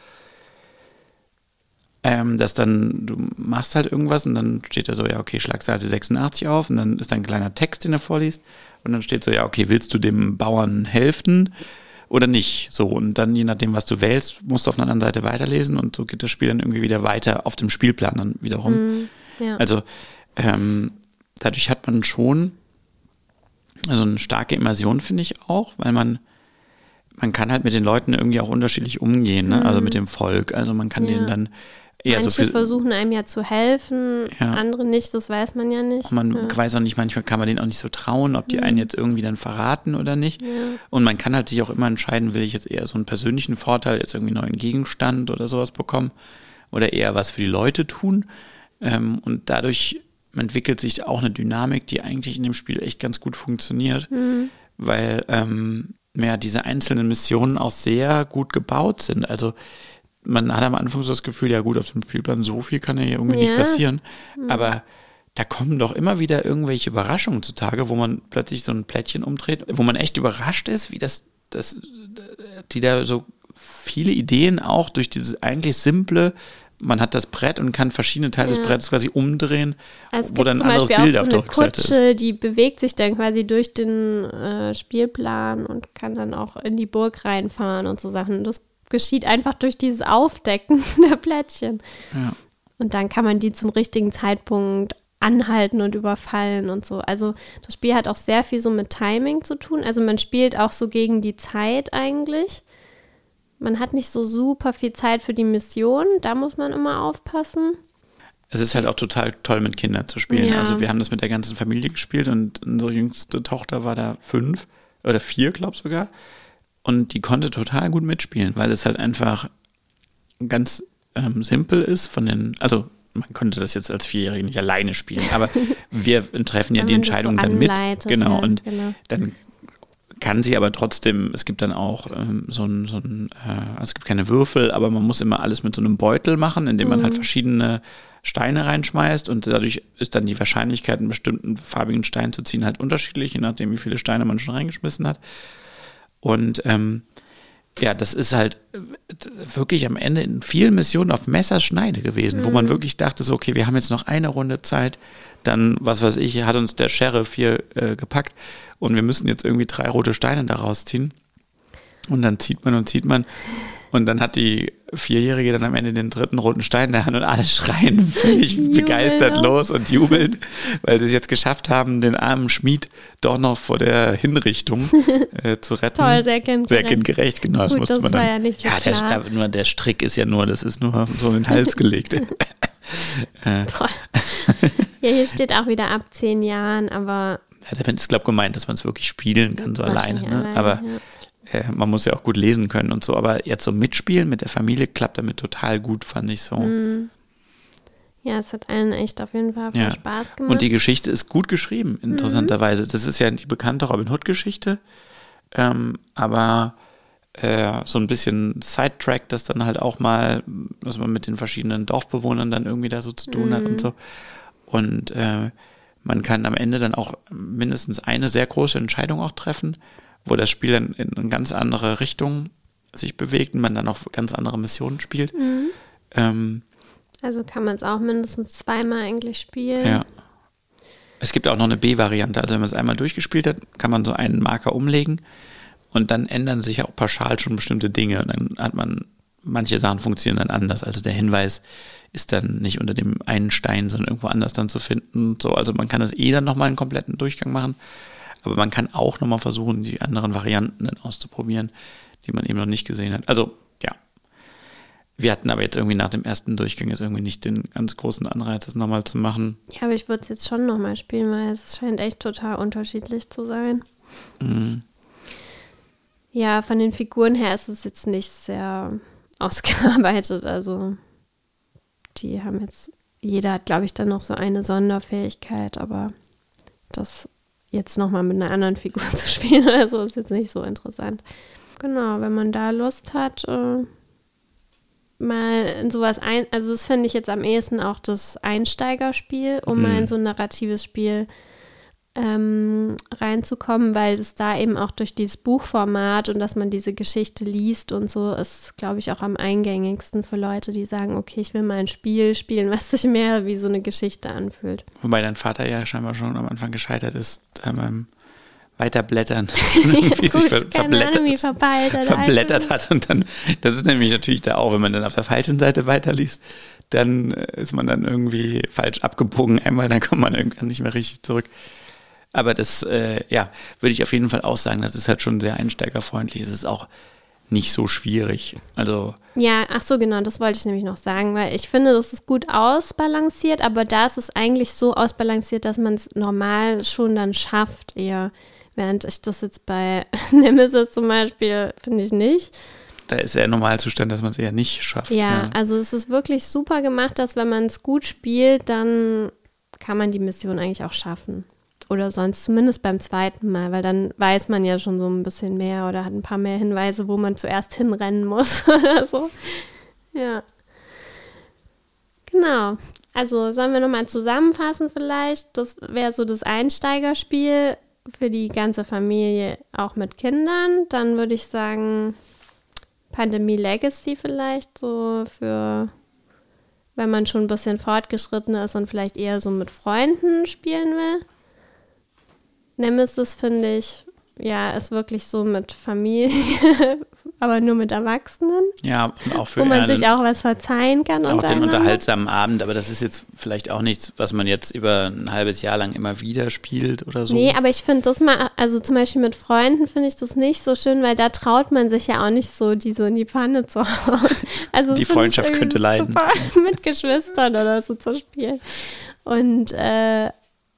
S2: ähm, dass dann, du machst halt irgendwas und dann steht da so, ja, okay, schlag Seite 86 auf und dann ist da ein kleiner Text, den er vorliest und dann steht so, ja, okay, willst du dem Bauern helfen oder nicht? So, und dann, je nachdem, was du wählst, musst du auf einer anderen Seite weiterlesen und so geht das Spiel dann irgendwie wieder weiter auf dem Spielplan dann wiederum.
S1: ja.
S2: Also, ähm, dadurch hat man schon also eine starke Immersion, finde ich auch, weil man man kann halt mit den Leuten irgendwie auch unterschiedlich umgehen, ne? also mit dem Volk. Also man kann
S1: Mhm. Ja.
S2: denen dann eher
S1: Manche
S2: so viel,
S1: versuchen einem ja zu helfen,
S2: Ja.
S1: andere nicht, das weiß man ja nicht.
S2: man
S1: ja.
S2: weiß auch nicht, manchmal kann man denen auch nicht so trauen, ob die einen jetzt irgendwie dann verraten oder nicht. Und man kann halt sich auch immer entscheiden, will ich jetzt eher so einen persönlichen Vorteil, jetzt irgendwie einen neuen Gegenstand oder sowas bekommen oder eher was für die Leute tun. Ähm, und dadurch entwickelt sich auch eine Dynamik, die eigentlich in dem Spiel echt ganz gut funktioniert, weil ähm, ja, diese einzelnen Missionen auch sehr gut gebaut sind. Also man hat am Anfang so das Gefühl, ja gut, auf dem Spielplan so viel kann ja hier irgendwie nicht
S1: Ja.
S2: passieren. Aber da kommen doch immer wieder irgendwelche Überraschungen zutage, wo man plötzlich so ein Plättchen umdreht, wo man echt überrascht ist, wie das, das die da so viele Ideen auch durch dieses eigentlich simple, man hat das Brett und kann verschiedene Teile
S1: Ja.
S2: des Bretts quasi umdrehen,
S1: Also
S2: wo dann ein anderes
S1: Beispiel auch
S2: Bild
S1: so
S2: auf der
S1: eine
S2: Rückseite ist.
S1: Kutsche, die bewegt sich dann quasi durch den äh, Spielplan und kann dann auch in die Burg reinfahren und so Sachen. Das geschieht einfach durch dieses Aufdecken der Plättchen.
S2: Ja.
S1: Und dann kann man die zum richtigen Zeitpunkt anhalten und überfallen und so. Also das Spiel hat auch sehr viel so mit Timing zu tun. Also man spielt auch so gegen die Zeit eigentlich. Man hat nicht so super viel Zeit für die Mission. Da muss man immer aufpassen.
S2: Es ist halt auch total toll, mit Kindern zu spielen.
S1: Ja.
S2: Also wir haben das mit der ganzen Familie gespielt und unsere jüngste Tochter war da fünf oder vier, glaube sogar. Und die konnte total gut mitspielen, weil es halt einfach ganz ähm, simpel ist von den, also man konnte das jetzt als Vierjährige nicht alleine spielen, aber wir treffen ja die
S1: das so
S2: Entscheidung dann mit. Genau,
S1: ja,
S2: und
S1: genau.
S2: dann kann sie aber trotzdem, es gibt dann auch ähm, so ein, so ein äh, also es gibt keine Würfel, aber man muss immer alles mit so einem Beutel machen, in dem man halt
S1: Mhm.
S2: verschiedene Steine reinschmeißt und dadurch ist dann die Wahrscheinlichkeit, einen bestimmten farbigen Stein zu ziehen, halt unterschiedlich, je nachdem, wie viele Steine man schon reingeschmissen hat. Und ähm, ja, das ist halt äh, wirklich am Ende in vielen Missionen auf Messerschneide gewesen, wo
S1: Mhm.
S2: man wirklich dachte, so, okay, wir haben jetzt noch eine Runde Zeit, dann, was weiß ich, hat uns der Sheriff hier äh, gepackt und wir müssen jetzt irgendwie drei rote Steine daraus ziehen. Und dann zieht man und zieht man. Und dann hat die Vierjährige dann am Ende den dritten roten Stein in der Hand und alle schreien völlig begeistert
S1: auch.
S2: los und jubeln, weil sie es jetzt geschafft haben, den armen Schmied doch noch vor der Hinrichtung äh, zu retten.
S1: Toll, sehr kindgerecht.
S2: Sehr kindgerecht, genau. Das
S1: Gut,
S2: musste
S1: das
S2: man
S1: war
S2: dann.
S1: ja nicht so
S2: ja, der,
S1: klar.
S2: nur der Strick ist ja nur, das ist nur so in den Hals gelegt.
S1: Toll. Ja, hier steht auch wieder ab zehn Jahren, aber
S2: Ja, damit ist, glaube ich, gemeint, dass man es wirklich spielen kann, so alleine. Ne?
S1: alleine,
S2: Aber
S1: ja.
S2: Äh, man muss ja auch gut lesen können und so. Aber jetzt so mitspielen mit der Familie klappt damit total gut, fand ich so.
S1: Mhm. ja, es hat allen echt auf jeden Fall viel
S2: Ja.
S1: Spaß gemacht.
S2: Und die Geschichte ist gut geschrieben, interessanterweise. Das ist ja die bekannte Robin Hood-Geschichte, ähm, aber äh, so ein bisschen Sidetrack, das dann halt auch mal, was man mit den verschiedenen Dorfbewohnern dann irgendwie da so zu tun hat und so. Und äh, man kann am Ende dann auch mindestens eine sehr große Entscheidung auch treffen, wo das Spiel dann in eine ganz andere Richtung sich bewegt und man dann auch ganz andere Missionen spielt. Ähm,
S1: also kann man es auch mindestens zweimal eigentlich spielen.
S2: ja. Es gibt auch noch eine B-Variante. Also wenn man es einmal durchgespielt hat, kann man so einen Marker umlegen und dann ändern sich auch pauschal schon bestimmte Dinge. Und dann hat man, manche Sachen funktionieren dann anders. Also der Hinweis ist dann nicht unter dem einen Stein, sondern irgendwo anders dann zu finden. So, also man kann das eh dann nochmal einen kompletten Durchgang machen. Aber man kann auch nochmal versuchen, die anderen Varianten dann auszuprobieren, die man eben noch nicht gesehen hat. Also, ja. Wir hatten aber jetzt irgendwie nach dem ersten Durchgang jetzt irgendwie nicht den ganz großen Anreiz, das nochmal zu machen.
S1: Ja, aber ich würde es jetzt schon nochmal spielen, weil es scheint echt total unterschiedlich zu sein.
S2: Mhm.
S1: Ja, von den Figuren her ist es jetzt nicht sehr ausgearbeitet. Also die haben jetzt, jeder hat, glaube ich, dann noch so eine Sonderfähigkeit, aber das jetzt nochmal mit einer anderen Figur zu spielen oder so ist jetzt nicht so interessant. Genau, wenn man da Lust hat, äh, mal in sowas ein, also das finde ich jetzt am ehesten auch das Einsteigerspiel, um mal in so ein narratives Spiel ähm, reinzukommen, weil es da eben auch durch dieses Buchformat und dass man diese Geschichte liest und so ist, glaube ich, auch am eingängigsten für Leute, die sagen, okay, ich will mal ein Spiel spielen, was sich mehr wie so eine Geschichte anfühlt.
S2: Wobei dein Vater ja scheinbar schon am Anfang gescheitert ist, da beim Weiterblättern irgendwie sich ver
S1: Ahnung,
S2: verblättert,
S1: er da
S2: verblättert hat. Und dann, das ist nämlich natürlich da auch, wenn man dann auf der falschen Seite weiterliest, dann äh, ist man dann irgendwie falsch abgebogen einmal, dann kommt man irgendwann nicht mehr richtig zurück. Aber das, äh, ja, würde ich auf jeden Fall auch sagen, das ist halt schon sehr einsteigerfreundlich. Es ist auch nicht so schwierig. Also,
S1: Ja, ach so, genau, das wollte ich nämlich noch sagen, weil ich finde, das ist gut ausbalanciert, aber da ist es eigentlich so ausbalanciert, dass man es normal schon dann schafft eher. Während ich das jetzt bei Nemesis zum Beispiel, finde ich nicht.
S2: da ist der Normalzustand, dass man es eher nicht schafft.
S1: Ja, also es ist wirklich super gemacht, dass wenn man es gut spielt, dann kann man die Mission eigentlich auch schaffen. Oder sonst zumindest beim zweiten Mal, weil dann weiß man ja schon so ein bisschen mehr oder hat ein paar mehr Hinweise, wo man zuerst hinrennen muss oder so. Ja. Genau. Also sollen wir nochmal zusammenfassen vielleicht? Das wäre so das Einsteigerspiel für die ganze Familie, auch mit Kindern. Dann würde ich sagen, Pandemie Legacy vielleicht so für wenn man schon ein bisschen fortgeschritten ist und vielleicht eher so mit Freunden spielen will. Nemesis finde ich, ja, ist wirklich so mit Familie, aber nur mit Erwachsenen,
S2: Ja, und auch für
S1: wo man
S2: ja,
S1: sich auch was verzeihen kann.
S2: auch den unterhaltsamen Abend, aber das ist jetzt vielleicht auch nichts, was man jetzt über ein halbes Jahr lang immer wieder spielt oder so.
S1: Nee, aber ich finde das mal, also zum Beispiel mit Freunden finde ich das nicht so schön, weil da traut man sich ja auch nicht so, die so in die Pfanne zu hauen. Also
S2: Die Freundschaft könnte leiden.
S1: Super, mit Geschwistern oder so zu spielen. Und äh,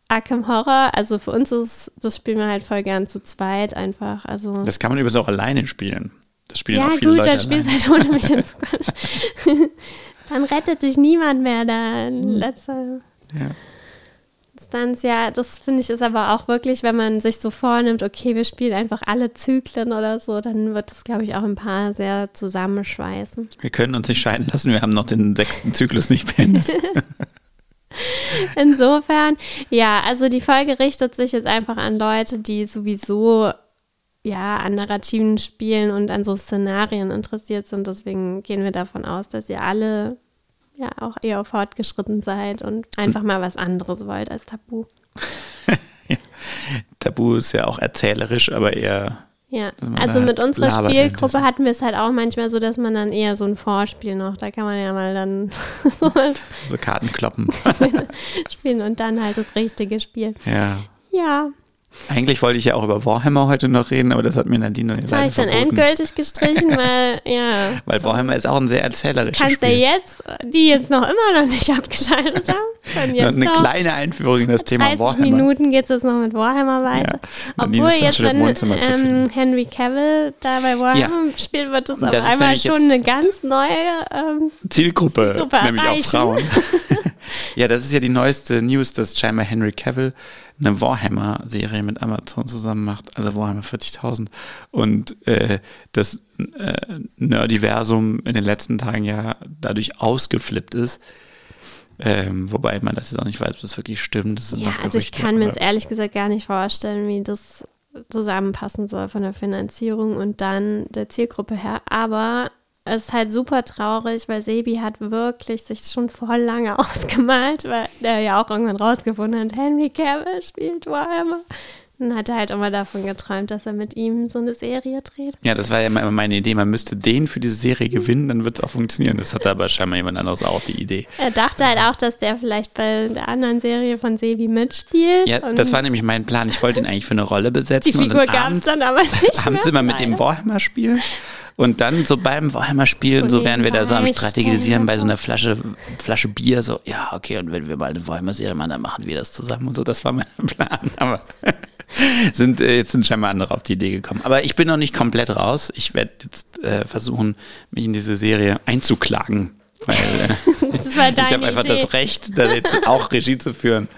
S1: Arkham Horror, also für uns ist das spielen wir halt voll gern zu zweit einfach. Also
S2: Das kann man übrigens auch alleine spielen. Das spielen
S1: ja
S2: auch viele
S1: gut,
S2: Leute
S1: dann spielst halt ohne mich in Zukunft. dann rettet dich niemand mehr da in letzter
S2: Hm. Ja.
S1: Instanz, ja, das finde ich ist aber auch wirklich, wenn man sich so vornimmt, okay, wir spielen einfach alle Zyklen oder so, dann wird das, glaube ich, auch ein paar sehr zusammenschweißen.
S2: Wir können uns nicht scheiden lassen, wir haben noch den sechsten Zyklus nicht beendet.
S1: Insofern, ja, also die Folge richtet sich jetzt einfach an Leute, die sowieso ja an narrativen Spielen und an so Szenarien interessiert sind. Deswegen gehen wir davon aus, dass ihr alle ja auch eher fortgeschritten seid und einfach mal was anderes wollt als Tabu.
S2: Tabu ist ja auch erzählerisch, aber eher
S1: Ja, also mit
S2: halt
S1: unserer
S2: labert
S1: Spielgruppe hatten wir es halt auch manchmal so, dass man dann eher so ein Vorspiel noch, da kann man ja mal dann
S2: so Karten kloppen.
S1: spielen und dann halt das richtige Spiel.
S2: ja.
S1: Ja,
S2: Eigentlich wollte ich ja auch über Warhammer heute noch reden, aber das hat mir Nadine
S1: das
S2: leider
S1: habe ich dann
S2: verboten.
S1: endgültig gestrichen, weil, ja,
S2: Weil Warhammer ist auch ein sehr erzählerisches
S1: kannst ja
S2: Spiel.
S1: jetzt, die jetzt noch immer noch nicht abgeschaltet haben,
S2: Ja,
S1: jetzt
S2: eine
S1: noch
S2: kleine Einführung in das Thema
S1: 30
S2: Warhammer.
S1: Minuten geht es jetzt noch mit Warhammer weiter.
S2: Ja,
S1: Obwohl
S2: dann
S1: jetzt, wenn ähm. Henry Cavill da bei Warhammer spielt, wird
S2: Das
S1: auf einmal schon eine ganz neue ähm,
S2: Zielgruppe,
S1: Zielgruppe
S2: nämlich auch. Frauen. ja, das ist ja die neueste News, dass scheinbar Henry Cavill eine Warhammer-Serie mit Amazon zusammen macht, also Warhammer 40.000. Und äh, das äh, Nerdiversum in den letzten Tagen ja dadurch ausgeflippt ist. Ähm, wobei man das jetzt auch nicht weiß, ob das wirklich stimmt. Das
S1: Ja, also ich kann mir jetzt ehrlich gesagt gar nicht vorstellen, wie das zusammenpassen soll von der Finanzierung und dann der Zielgruppe her. Aber es ist halt super traurig, weil Sebi hat wirklich sich schon voll lange ausgemalt, weil der ja auch irgendwann rausgefunden hat, Henry Cavill spielt Warhammer. Dann hat er halt immer davon geträumt, dass er mit ihm so eine Serie dreht.
S2: Ja, das war ja immer meine Idee. Man müsste den für diese Serie gewinnen, dann wird es auch funktionieren. Das hatte aber scheinbar jemand anderes auch die Idee.
S1: Er dachte halt auch, dass der vielleicht bei der anderen Serie von Sebi mitspielt.
S2: Ja,
S1: und
S2: das war nämlich mein Plan. Ich wollte ihn eigentlich für eine Rolle besetzen.
S1: die
S2: und
S1: Figur gab es dann aber nicht
S2: abends
S1: mehr,
S2: immer mit dem. Warhammer spielen. Und dann so beim Warhammer spielen,
S1: So
S2: wären wir da so am Strategisieren bei so einer Flasche, Flasche Bier. So, ja, okay, und wenn wir mal eine Warhammer-Serie machen, dann machen wir das zusammen und so. Das war mein Plan. Aber sind, äh, jetzt sind scheinbar andere auf die Idee gekommen. Aber ich bin noch nicht komplett raus. Ich werde jetzt äh, versuchen, mich in diese Serie einzuklagen. Weil äh, ich habe einfach das Recht, da jetzt auch Regie zu führen.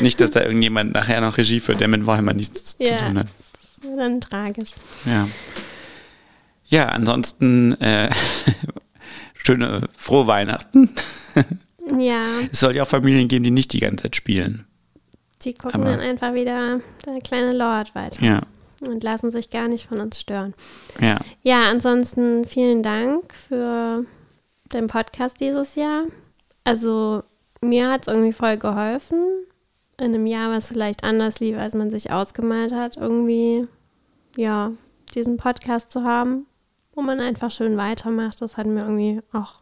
S2: Nicht, dass da irgendjemand nachher noch Regie führt, der mit Warhammer nichts
S1: Ja.
S2: zu tun hat.
S1: Das war dann tragisch.
S2: Ja. Ja, ansonsten äh, schöne, frohe Weihnachten.
S1: Ja,
S2: Es soll ja auch Familien geben, die nicht die ganze Zeit spielen.
S1: die gucken
S2: Aber-
S1: dann einfach wieder der kleine Lord weiter
S2: Ja,
S1: und lassen sich gar nicht von uns stören.
S2: ja.
S1: Ja, ansonsten vielen Dank für den Podcast dieses Jahr. Also mir hat es irgendwie voll geholfen, in einem Jahr, was vielleicht anders lief, als man sich ausgemalt hat, irgendwie, ja, diesen Podcast zu haben, wo man einfach schön weitermacht. Das hat mir irgendwie auch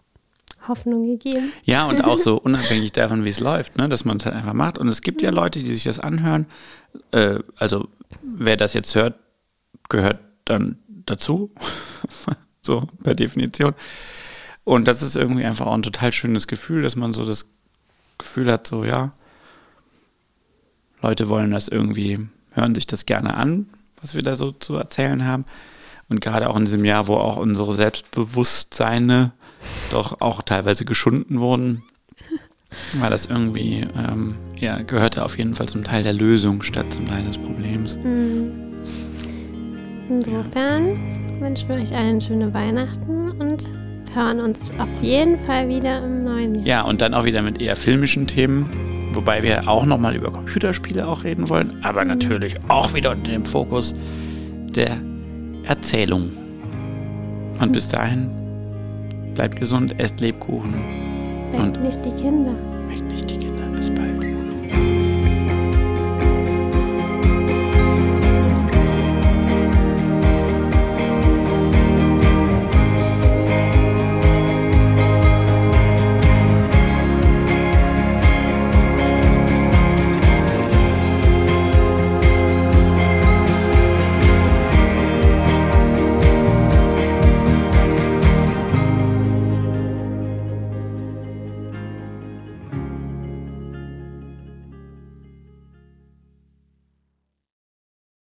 S1: Hoffnung gegeben.
S2: Ja, und auch so unabhängig davon, wie es läuft, ne, dass man es halt einfach macht. Und es gibt ja Leute, die sich das anhören. Äh, also, wer das jetzt hört, gehört dann dazu. so per Definition. Und das ist irgendwie einfach auch ein total schönes Gefühl, dass man so das Gefühl hat, so, ja, Leute wollen das irgendwie, hören sich das gerne an, was wir da so zu erzählen haben. Und gerade auch in diesem Jahr, wo auch unsere Selbstbewusstseine doch auch teilweise geschunden wurden, war das irgendwie, ähm, ja, gehörte auf jeden Fall zum Teil der Lösung statt zum Teil des Problems.
S1: Insofern wünschen wir euch allen schöne Weihnachten und hören uns auf jeden Fall wieder im neuen Jahr.
S2: Ja, und dann auch wieder mit eher filmischen Themen, wobei wir auch nochmal über Computerspiele auch reden wollen, aber natürlich auch wieder unter dem Fokus der Erzählung. Und bis dahin, bleibt gesund, esst Lebkuchen.
S1: Weckt
S2: Und
S1: nicht die Kinder.
S2: weckt nicht die Kinder. Bis bald.